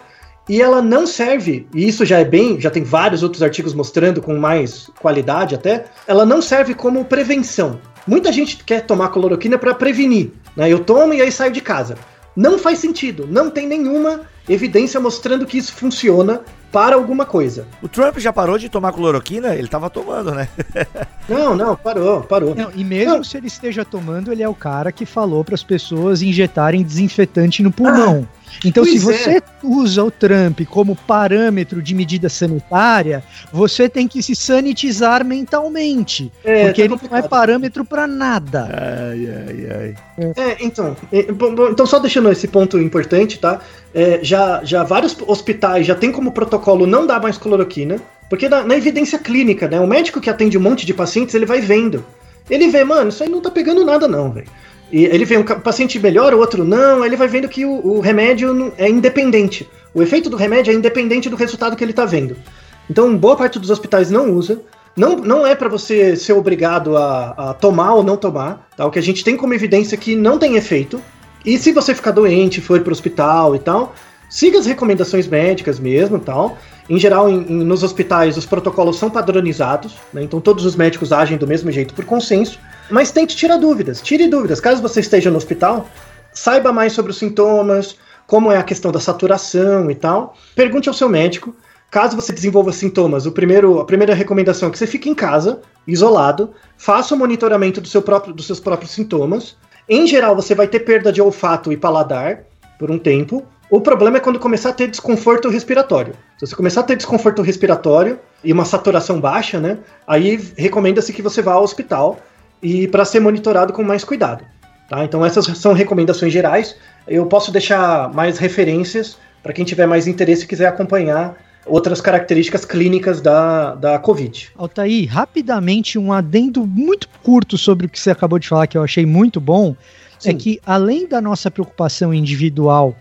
e ela não serve, e isso já é bem, já tem vários outros artigos mostrando com mais qualidade até, ela não serve como prevenção. Muita gente quer tomar cloroquina para prevenir, né? Eu tomo e aí saio de casa. Não faz sentido, não tem nenhuma evidência mostrando que isso funciona para alguma coisa. O Trump já parou de tomar cloroquina? Ele estava tomando, né? não, não, parou, parou. Não, e mesmo não. se ele esteja tomando, ele é o cara que falou para as pessoas injetarem desinfetante no pulmão. Ah. Então, pois se você é. usa o Trump como parâmetro de medida sanitária, você tem que se sanitizar mentalmente. É, porque tá ele não é parâmetro para nada. Ai, ai, ai. É, então, é, então, só deixando esse ponto importante, tá? É, já, já vários hospitais já tem como protocolo não dar mais cloroquina, porque na, na evidência clínica, né? O médico que atende um monte de pacientes, ele vai vendo. Ele vê, mano, isso aí não tá pegando nada, não, velho. E ele vê um paciente melhor, o outro não, ele vai vendo que o, o, remédio é independente. O efeito do remédio é independente do resultado que ele está vendo. Então, boa parte dos hospitais não usa. Não, não é para você ser obrigado a, a, tomar ou não tomar. Tá? O que a gente tem como evidência é que não tem efeito. E se você ficar doente, for para o hospital e tal, siga as recomendações médicas mesmo tal. Em geral, em, em, nos hospitais, os protocolos são padronizados, né? então todos os médicos agem do mesmo jeito por consenso. Mas tente tirar dúvidas, tire dúvidas. Caso você esteja no hospital, saiba mais sobre os sintomas, como é a questão da saturação e tal. Pergunte ao seu médico. Caso você desenvolva sintomas, o primeiro, a primeira recomendação é que você fique em casa, isolado, faça o monitoramento do seu próprio, dos seus próprios sintomas. Em geral, você vai ter perda de olfato e paladar por um tempo. O problema é quando começar a ter desconforto respiratório. Se você começar a ter desconforto respiratório e uma saturação baixa, né? Aí recomenda-se que você vá ao hospital e para ser monitorado com mais cuidado. Tá? Então essas são recomendações gerais. Eu posso deixar mais referências para quem tiver mais interesse e quiser acompanhar outras características clínicas da, da Covid. Altair, rapidamente um adendo muito curto sobre o que você acabou de falar que eu achei muito bom, é Sim. é que além da nossa preocupação individual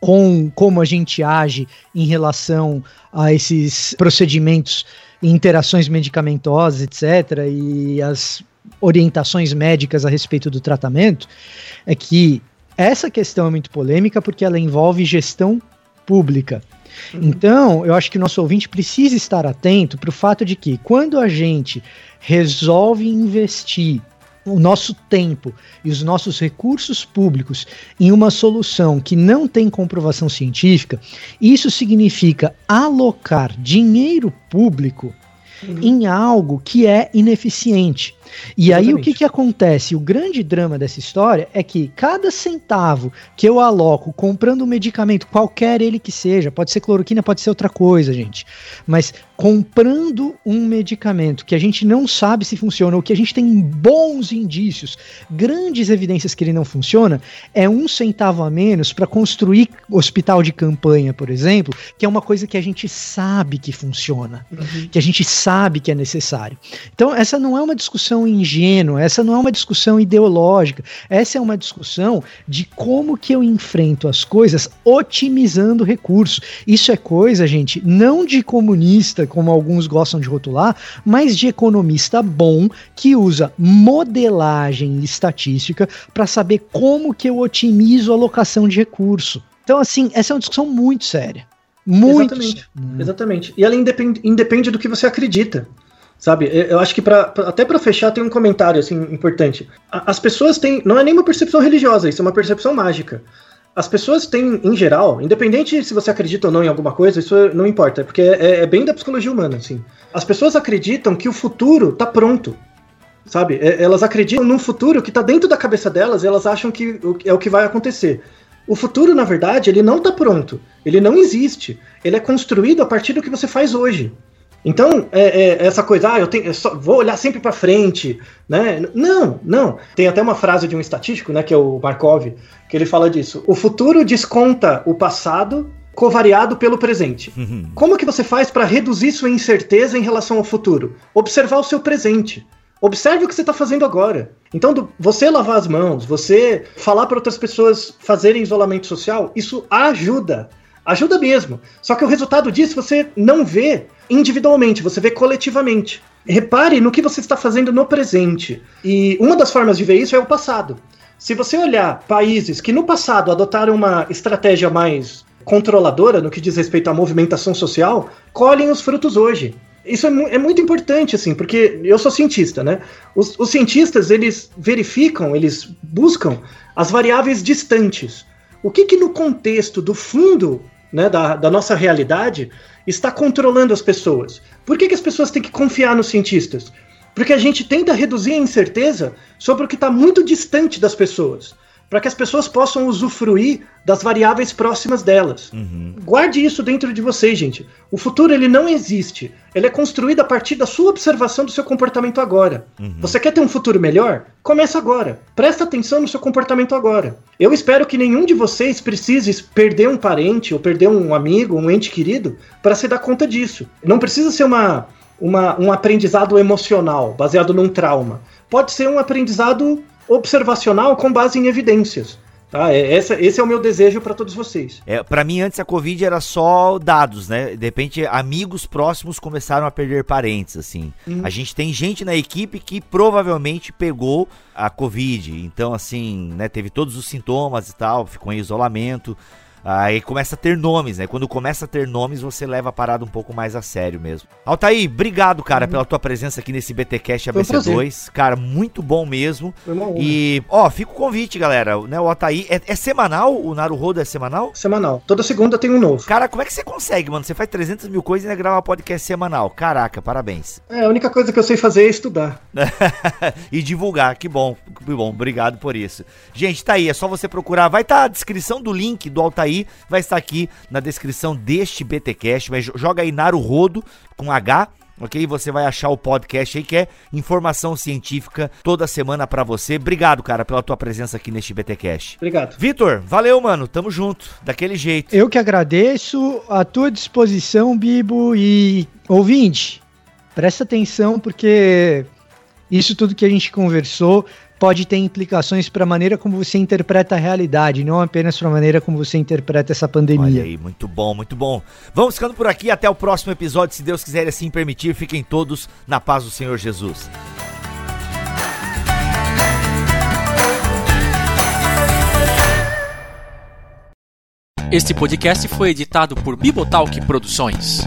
com como a gente age em relação a esses procedimentos interações medicamentosas, etc., e as orientações médicas a respeito do tratamento, é que essa questão é muito polêmica porque ela envolve gestão pública. Uhum. Então, eu acho que o nosso ouvinte precisa estar atento para o fato de que, quando a gente resolve investir o nosso tempo e os nossos recursos públicos em uma solução que não tem comprovação científica, isso significa alocar dinheiro público uhum. em algo que é ineficiente. E Exatamente. aí o que, que acontece? O grande drama dessa história é que cada centavo que eu aloco comprando um medicamento, qualquer ele que seja, pode ser cloroquina, pode ser outra coisa, gente, mas comprando um medicamento que a gente não sabe se funciona ou que a gente tem bons indícios, grandes evidências que ele não funciona, é um centavo a menos para construir hospital de campanha, por exemplo, que é uma coisa que a gente sabe que funciona, uhum. que a gente sabe que é necessário. Então, essa não é uma discussão ingênua, essa não é uma discussão ideológica, essa é uma discussão de como que eu enfrento as coisas otimizando recursos. Isso é coisa, gente, não de comunista como alguns gostam de rotular, mas de economista bom que usa modelagem estatística para saber como que eu otimizo a alocação de recurso. Então, assim, essa é uma discussão muito séria. Muito. Exatamente. Exatamente. E ela independe, independe do que você acredita. Sabe, eu acho que pra até para fechar tem um comentário assim importante. As pessoas têm, não é nem uma percepção religiosa, isso é uma percepção mágica as pessoas têm, em geral, independente se você acredita ou não em alguma coisa, isso não importa, porque é, é bem da psicologia humana, assim. As pessoas acreditam que o futuro tá pronto, sabe? É, elas acreditam num futuro que tá dentro da cabeça delas e elas acham que é o que vai acontecer. O futuro, na verdade, ele não tá pronto, ele não existe. Ele é construído a partir do que você faz hoje. Então, é, é, essa coisa, ah, eu, tenho, eu só, vou olhar sempre para frente, né? Não, não. Tem até uma frase de um estatístico, né, que é o Markov, que ele fala disso. O futuro desconta o passado covariado pelo presente. Uhum. Como que você faz para reduzir sua incerteza em relação ao futuro? Observar o seu presente. Observe o que você está fazendo agora. Então, do, você lavar as mãos, você falar para outras pessoas fazerem isolamento social, isso ajuda. Ajuda mesmo. Só que o resultado disso você não vê individualmente, você vê coletivamente. Repare no que você está fazendo no presente. E uma das formas de ver isso é o passado. Se você olhar países que no passado adotaram uma estratégia mais controladora no que diz respeito à movimentação social, colhem os frutos hoje. Isso é, mu é muito importante, assim, porque eu sou cientista, né? Os, os cientistas, eles verificam, eles buscam as variáveis distantes. O que que no contexto do fundo né, da, da nossa realidade está controlando as pessoas. Por que, que as pessoas têm que confiar nos cientistas? Porque a gente tenta reduzir a incerteza sobre o que está muito distante das pessoas para que as pessoas possam usufruir das variáveis próximas delas. Uhum. Guarde isso dentro de você, gente. O futuro ele não existe. Ele é construído a partir da sua observação do seu comportamento agora. Uhum. Você quer ter um futuro melhor? Começa agora. Presta atenção no seu comportamento agora. Eu espero que nenhum de vocês precise perder um parente ou perder um amigo, um ente querido, para se dar conta disso. Não precisa ser uma, uma, um aprendizado emocional, baseado num trauma. Pode ser um aprendizado observacional com base em evidências. Tá? É, essa, esse é o meu desejo para todos vocês. É, para mim, antes a Covid era só dados, né? De repente, amigos próximos começaram a perder parentes, assim. Uhum. A gente tem gente na equipe que provavelmente pegou a Covid. Então, assim, né? Teve todos os sintomas e tal, ficou em isolamento. Aí começa a ter nomes, né? Quando começa a ter nomes, você leva a parada um pouco mais a sério mesmo. Altair, obrigado, cara, uhum. pela tua presença aqui nesse BTcast ABC2. Um cara, muito bom mesmo. Foi uma e, ó, fica o convite, galera. Né, o Altair, é, é semanal? O Naruhodo é semanal? Semanal. Toda segunda tem um novo. Cara, como é que você consegue, mano? Você faz 300 mil coisas e ainda grava podcast semanal. Caraca, parabéns. É, a única coisa que eu sei fazer é estudar. e divulgar, que bom. Que bom, obrigado por isso. Gente, tá aí, é só você procurar. Vai estar tá a descrição do link do Altair aí vai estar aqui na descrição deste BTcast, mas joga aí Naru Rodo com H, ok? Você vai achar o podcast aí que é informação científica toda semana para você. Obrigado, cara, pela tua presença aqui neste BTcast. Obrigado. Vitor, valeu, mano. Tamo junto, daquele jeito. Eu que agradeço a tua disposição, Bibo e ouvinte. Presta atenção porque isso tudo que a gente conversou pode ter implicações para a maneira como você interpreta a realidade, não apenas para a maneira como você interpreta essa pandemia. Olha aí, muito bom, muito bom. Vamos ficando por aqui, até o próximo episódio, se Deus quiser assim permitir. Fiquem todos na paz do Senhor Jesus. Este podcast foi editado por Bibotalk Produções.